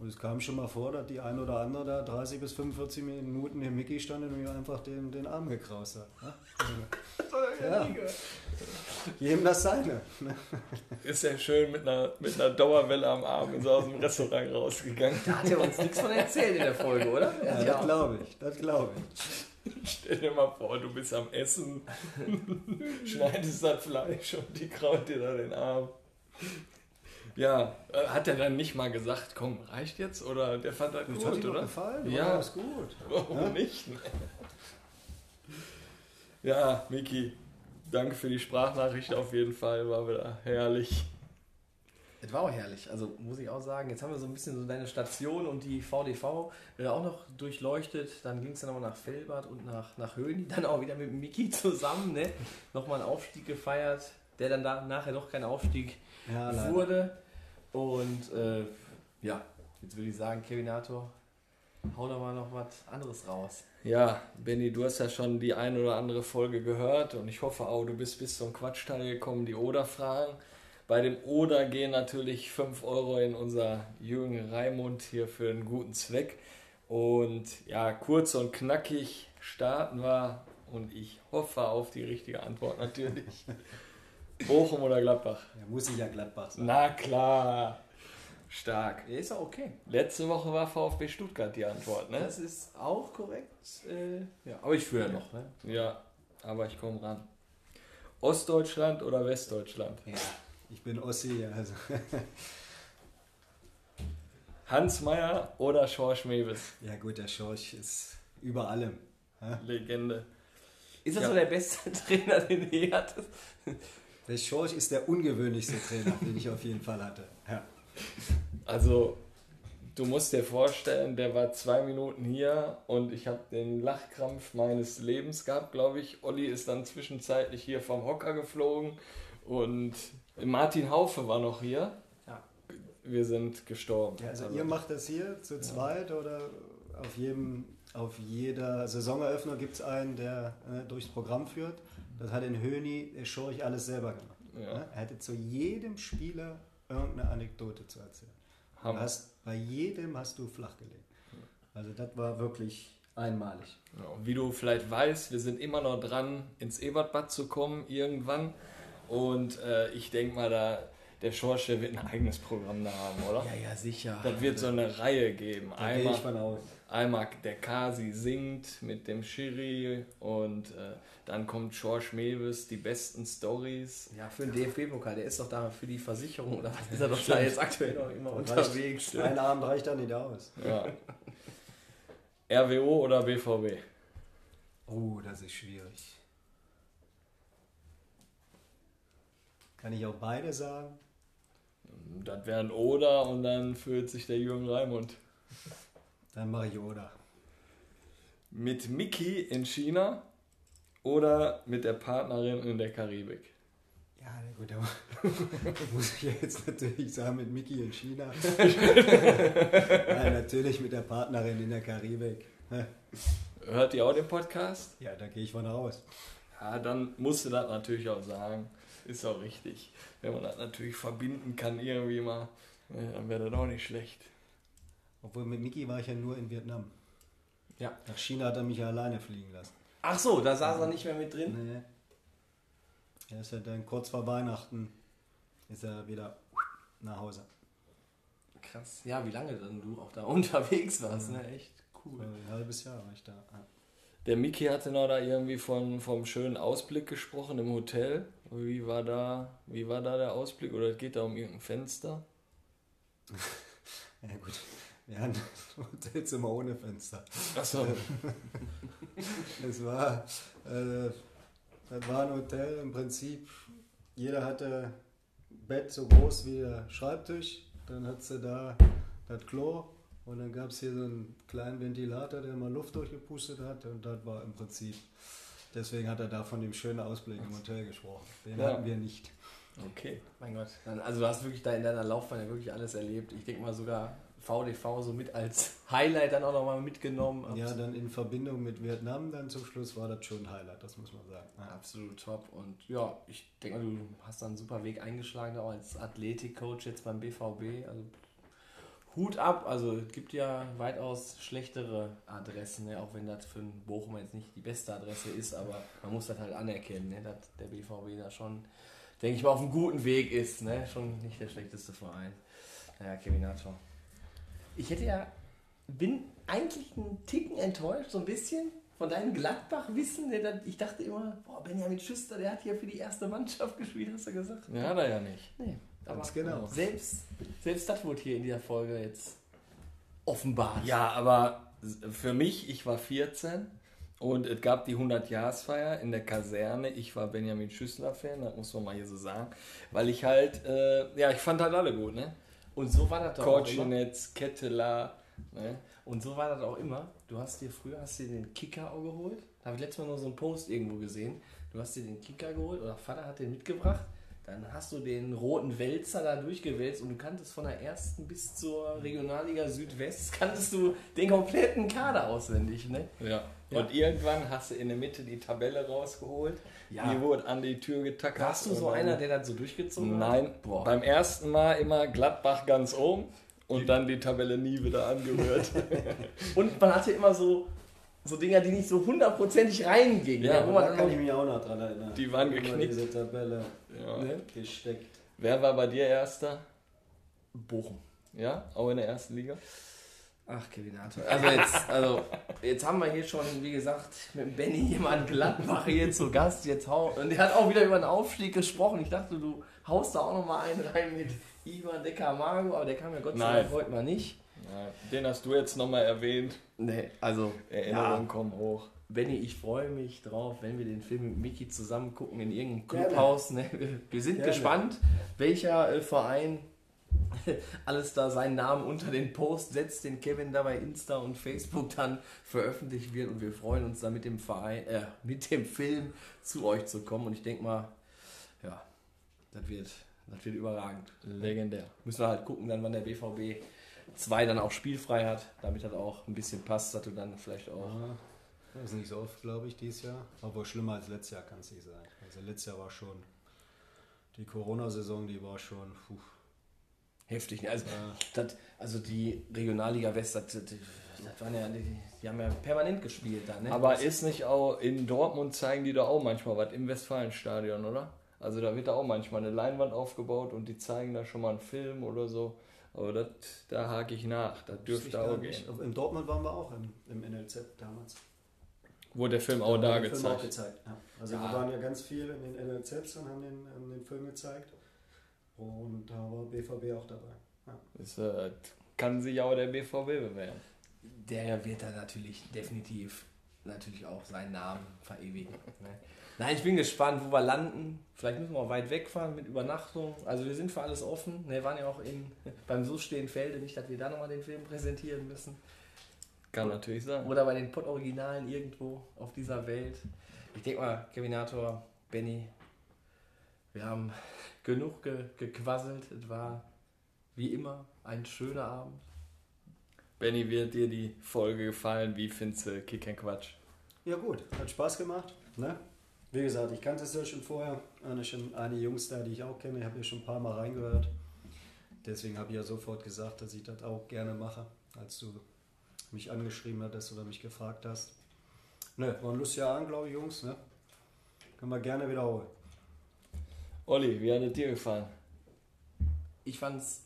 Und es kam schon mal vor, dass die ein oder andere da 30 bis 45 Minuten im Mickey stand und mir einfach den, den Arm gekraust hat. Ne? [LAUGHS] Also, ja. Jedem das seine. Ne? Ist ja schön mit einer, mit einer Dauerwelle am Arm ist er aus dem Restaurant rausgegangen. Da hat er uns nichts von erzählt in der Folge, oder? Ja, das glaube ich, das glaube ich. Stell dir mal vor, du bist am Essen, [LAUGHS] schneidest das Fleisch und die kraut dir da den Arm. Ja, äh, hat er dann nicht mal gesagt, komm, reicht jetzt? Oder der fand das Das gut, hat doch oder? gefallen, Ja. ist gut. Warum Ja? nicht? Ja, Miki, danke für die Sprachnachricht auf jeden Fall, war wieder herrlich. Es war auch herrlich. Also muss ich auch sagen, jetzt haben wir so ein bisschen so deine Station und die VDV äh, auch noch durchleuchtet. Dann ging es dann auch nach Felbert und nach, nach Höhni. Dann auch wieder mit Miki zusammen. Ne? Nochmal einen Aufstieg gefeiert, der dann da nachher doch kein Aufstieg Ja, wurde. Und äh, ja, jetzt würde ich sagen, Kevinator, hau doch mal noch was anderes raus. Ja, Benny, du hast ja schon die ein oder andere Folge gehört und ich hoffe auch, du bist bis zum Quatschteil gekommen, die Oder-Fragen. Bei dem Oder gehen natürlich 5 Euro in unser Jürgen Raimund hier für einen guten Zweck. Und ja, kurz und knackig starten wir und ich hoffe auf die richtige Antwort natürlich. [LAUGHS] Bochum oder Gladbach? Ja, muss ich ja Gladbach sagen. Na klar. Stark. Der ist auch okay. Letzte Woche war VfB Stuttgart die Antwort, ne? Das ist auch korrekt. Äh, ja, aber ich führe noch, ne? Ja, aber ich komme ran. Ostdeutschland oder Westdeutschland? Ja, ich bin Ossi, also. [LAUGHS] Hans Meyer oder Schorsch Mewes? Ja gut, der Schorch ist über allem. Legende. Ist das Ja. so der beste [LAUGHS] Trainer, den du je hattest? Der Schorch ist der ungewöhnlichste Trainer, den ich auf jeden Fall hatte. Ja. Also, du musst dir vorstellen, der war zwei Minuten hier und ich habe den Lachkrampf meines Lebens gehabt, glaube ich. Olli ist dann zwischenzeitlich hier vom Hocker geflogen und Martin Haufe war noch hier. Ja. Wir sind gestorben. Ja, also ihr macht das hier zu zweit oder auf jedem, auf jeder Saisoneröffnung gibt es einen, der äh, durchs Programm führt. Das hat in Höni der Schorch alles selber gemacht. Ja. Ne? Er hatte zu jedem Spieler irgendeine Anekdote zu erzählen. Hast, bei jedem hast du flach gelegt. Also das war wirklich einmalig. Ja, wie du vielleicht weißt, wir sind immer noch dran, ins Ebertbad zu kommen irgendwann. Und äh, ich denke mal, da, der Schorsch, der wird ein eigenes Programm da haben, oder? Ja, ja, sicher. Das wird so eine Reihe geben. Da gehe Einmal, ich von aus. Einmal der Kasi singt mit dem Schiri und äh, dann kommt George Mewes, die besten Stories. Ja, für den DFB-Pokal, der ist doch da für die Versicherung oder was [LAUGHS] ist er doch da jetzt aktuell noch immer unterwegs. Ein Abend reicht da nicht aus. Ja. RWO oder BVB? Oh, das ist schwierig. Kann ich auch beide sagen? Das wären Oder und dann fühlt sich der Jürgen Raimund. Dann mache ich Oda. Mit Mickey in China oder mit der Partnerin in der Karibik? Ja, na gut, aber [LAUGHS] muss ich jetzt natürlich sagen, mit Mickey in China. [LAUGHS] Nein, natürlich mit der Partnerin in der Karibik. Hört ihr auch den Podcast? Ja, da gehe ich von aus. Ja, dann musst du das natürlich auch sagen. Ist auch richtig. Wenn man das natürlich verbinden kann, irgendwie mal, ja, dann wäre das auch nicht schlecht. Obwohl mit Mickey war ich ja nur in Vietnam. Ja. Nach China hat er mich ja alleine fliegen lassen. Ach so, da saß er nicht mehr mit drin. Nee. Er ist ja dann kurz vor Weihnachten ist er wieder nach Hause. Krass. Ja, wie lange dann du auch da [LAUGHS] unterwegs warst, ne? Echt cool. ein halbes Jahr war ich da. Ja. Der Mickey hatte noch da irgendwie von, vom schönen Ausblick gesprochen im Hotel. Wie war da, wie war da der Ausblick? Oder geht da um irgendein Fenster? [LAUGHS] Ja gut, hatten [LAUGHS] ein Hotelzimmer ohne Fenster. Achso. [LAUGHS] Es war, äh, das war ein Hotel im Prinzip. Jeder hatte ein Bett so groß wie der Schreibtisch. Dann hat sie da das Klo und dann gab es hier so einen kleinen Ventilator, der mal Luft durchgepustet hat. Und das war im Prinzip. Deswegen hat er da von dem schönen Ausblick im Hotel gesprochen. Den Ja. hatten wir nicht. Okay. Mein Gott. Also du hast wirklich da in deiner Laufbahn ja wirklich alles erlebt. Ich denke mal sogar VDV so mit als [LAUGHS] Highlight dann auch nochmal mitgenommen. Ja, dann in Verbindung mit Vietnam, dann zum Schluss war das schon ein Highlight, das muss man sagen. Ja. Absolut top. Und ja, ich denke mal, du hast da einen super Weg eingeschlagen, auch als Athletikcoach jetzt beim BVB. Also Hut ab. Also es gibt ja weitaus schlechtere Adressen, ne? auch wenn das für einen Bochum jetzt nicht die beste Adresse ist, aber man muss das halt anerkennen, ne? dass der BVB da schon, denke ich mal, auf einem guten Weg ist. Ne? Schon nicht der schlechteste Verein. Naja, Kevin Nator. Ich hätte ja, bin eigentlich einen Ticken enttäuscht, so ein bisschen von deinem Gladbach-Wissen. Ich dachte immer, boah, Benjamin Schüster, der hat hier für die erste Mannschaft [LAUGHS] gespielt, hast du gesagt? Ja, hat er ja nicht. Nee, aber Ganz genau. selbst, selbst das wurde hier in dieser Folge jetzt offenbart. Ja, aber für mich, ich war 14 und es gab die 100-Jahresfeier in der Kaserne. Ich war Benjamin Schüssler-Fan, das muss man mal hier so sagen. Weil ich halt, äh, ja, ich fand halt alle gut, ne? Und so war das doch auch immer. Korczynetz, Ketteler, ne? Und so war das auch immer. Du hast dir früher hast dir den Kicker auch geholt. Da habe ich letztes Mal nur so einen Post irgendwo gesehen. Du hast dir den Kicker geholt oder Vater hat den mitgebracht. Dann hast du den roten Wälzer da durchgewälzt und du kanntest von der ersten bis zur Regionalliga Südwest, [LAUGHS] kanntest du den kompletten Kader auswendig, ne? Ja. Ja. Und irgendwann hast du in der Mitte die Tabelle rausgeholt. Ja. Die wurde an die Tür getackert. Warst du so dann- einer, der das so durchgezogen Nein, hat? Boah. beim ersten Mal immer Gladbach ganz oben und dann die Tabelle nie wieder angerührt. [LAUGHS] Und man hatte immer so, so Dinger, die nicht so hundertprozentig reingingen. Ja, wo man Da dann kann ich mich auch noch dran erinnern. Die waren geknickt. Diese Tabelle ja. ne? gesteckt. Wer war bei dir Erster? Bochum. Ja, auch in der ersten Liga. Ach, Kevin Arthur. Also jetzt, also jetzt haben wir hier schon, wie gesagt, mit dem Benny jemanden Gladbach hier zu Gast. Jetzt hau und der hat auch wieder über den Aufstieg gesprochen. Ich dachte, du haust da auch noch mal einen rein mit Ivan De Camargo, aber der kam ja Gott sei Nein. Dank heute mal nicht. Ja, den hast du jetzt nochmal erwähnt. Nee, also Erinnerungen ja, kommen hoch. Benny, ich freue mich drauf, wenn wir den Film mit Miki zusammen gucken in irgendeinem Clubhaus. Ne? Wir- Wir sind Gerne. gespannt, welcher äh, Verein [LAUGHS] alles da seinen Namen unter den Post setzt, den Kevin da bei Insta und Facebook dann veröffentlicht wird. Und wir freuen uns da mit dem Verein, äh, mit dem Film zu euch zu kommen. Und ich denke mal, ja, das wird, das wird überragend. Legendär. Müssen wir halt gucken, dann wann der BVB 2 dann auch spielfrei hat, damit das auch ein bisschen passt, dass du dann vielleicht auch. Ja, das ist nicht so oft, glaube ich, dieses Jahr. Aber schlimmer als letztes Jahr kann es nicht sein. Also letztes Jahr war schon die Corona-Saison, die war schon. Puh, Heftig, also, Ja. das, also die Regionalliga West, das, das, das waren ja, die, die haben ja permanent gespielt da, ne? Aber ist nicht auch in Dortmund zeigen die da auch manchmal was im Westfalenstadion, oder? Also da wird da auch manchmal eine Leinwand aufgebaut und die zeigen da schon mal einen Film oder so. Aber das, da hake ich nach. Das dürfte auch nicht. gehen. In Dortmund waren wir auch im, im NLZ damals. Wurde der Film auch da haben den Film auch gezeigt. gezeigt. Ja. Also Ja. wir waren ja ganz viel in den NLZs und haben den, haben den Film gezeigt. Und da war BVB auch dabei. Ja. Das äh, kann sich auch der BVB bewähren. der wird da natürlich definitiv natürlich auch seinen Namen verewigen. Ne? Nein, ich bin gespannt, wo wir landen. Vielleicht müssen wir auch weit wegfahren mit Übernachtung. Also wir sind für alles offen. Ne, Wir waren ja auch in, [LAUGHS] beim So stehen Felde, nicht, dass wir da nochmal den Film präsentieren müssen. Kann natürlich sein. Oder bei den Pott-Originalen irgendwo auf dieser Welt. Ich denke mal, Kevinator, Benny, wir haben genug ge gequasselt. Es war wie immer ein schöner Abend. Benny, wird dir die Folge gefallen? Wie findest du Kick and Quatsch? Ja gut, hat Spaß gemacht. Ne? Wie gesagt, ich kannte es ja schon vorher. Eine, schon eine Jungs da, die ich auch kenne. Ich habe ja schon ein paar Mal reingehört. Deswegen habe ich ja sofort gesagt, dass ich das auch gerne mache, als du mich angeschrieben hattest oder mich gefragt hast. Ne, war ein lustiger Abend, glaube ich, Jungs. Ne? Können wir gerne wiederholen. Olli, wie hat es dir gefallen? ich fand es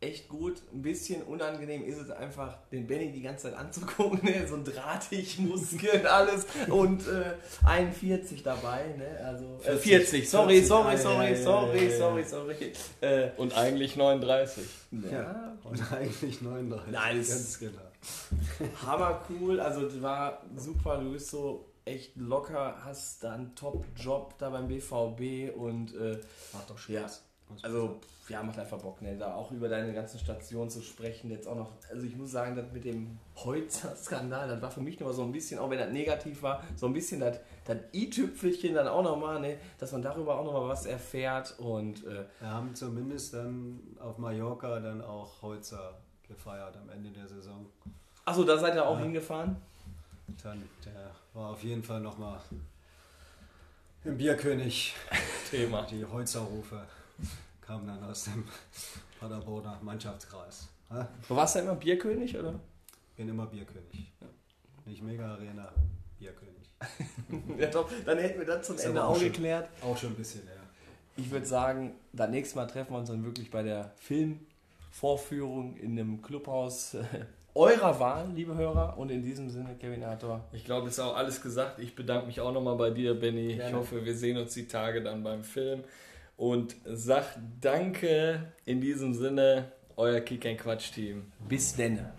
echt gut. Ein bisschen unangenehm ist es einfach, den Benny die ganze Zeit anzugucken. [LAUGHS] Ne? So ein drahtig, Muskeln, [LAUGHS] alles. Und äh, 41 dabei. Ne? Also, äh, 40, sorry, 40, sorry, sorry, ja, ja, sorry, ja, ja. sorry, sorry. Äh, Und eigentlich 39. ja, Und [LAUGHS] eigentlich 39. Nein, das- ganz genau. hammer cool. Also, es war super. Du bist so echt locker, hast da einen Top-Job da beim BVB und äh, Macht doch Ja. Spaß. Man Also, ja, macht einfach Bock, ne? da auch über deine ganzen Stationen zu sprechen. Jetzt auch noch, also ich muss sagen, das mit dem Holzer-Skandal, das war für mich noch so ein bisschen, auch wenn das negativ war, so ein bisschen das, das i-Tüpfelchen dann auch nochmal, ne? dass man darüber auch nochmal was erfährt und äh, Wir haben zumindest dann auf Mallorca dann auch Holzer gefeiert am Ende der Saison. achso, da seid ihr auch Ja. hingefahren? Dann, der war auf jeden Fall nochmal im Bierkönig. [LAUGHS] Thema. Die Holzerrufe kamen dann aus dem Paderborner Mannschaftskreis. Ha? Du warst ja immer Bierkönig, oder? Bin immer Bierkönig. Nicht Mega Arena, Bierkönig. [LAUGHS] ja, doch, dann hätten wir das zum Ist Ende auch auch schon- geklärt. Auch schon ein bisschen, ja. Ich würde sagen, das nächste Mal treffen wir uns dann wirklich bei der Filmvorführung in einem Clubhaus äh, eurer Wahl, liebe Hörer. Und in diesem Sinne, Kevin Arthur. Ich glaube, es ist auch alles gesagt. Ich bedanke mich auch nochmal bei dir, Benny. Ich Gerne. hoffe, wir sehen uns die Tage dann beim Film. Und sag Danke in diesem Sinne, euer Kick Quatsch Team. Bis denne.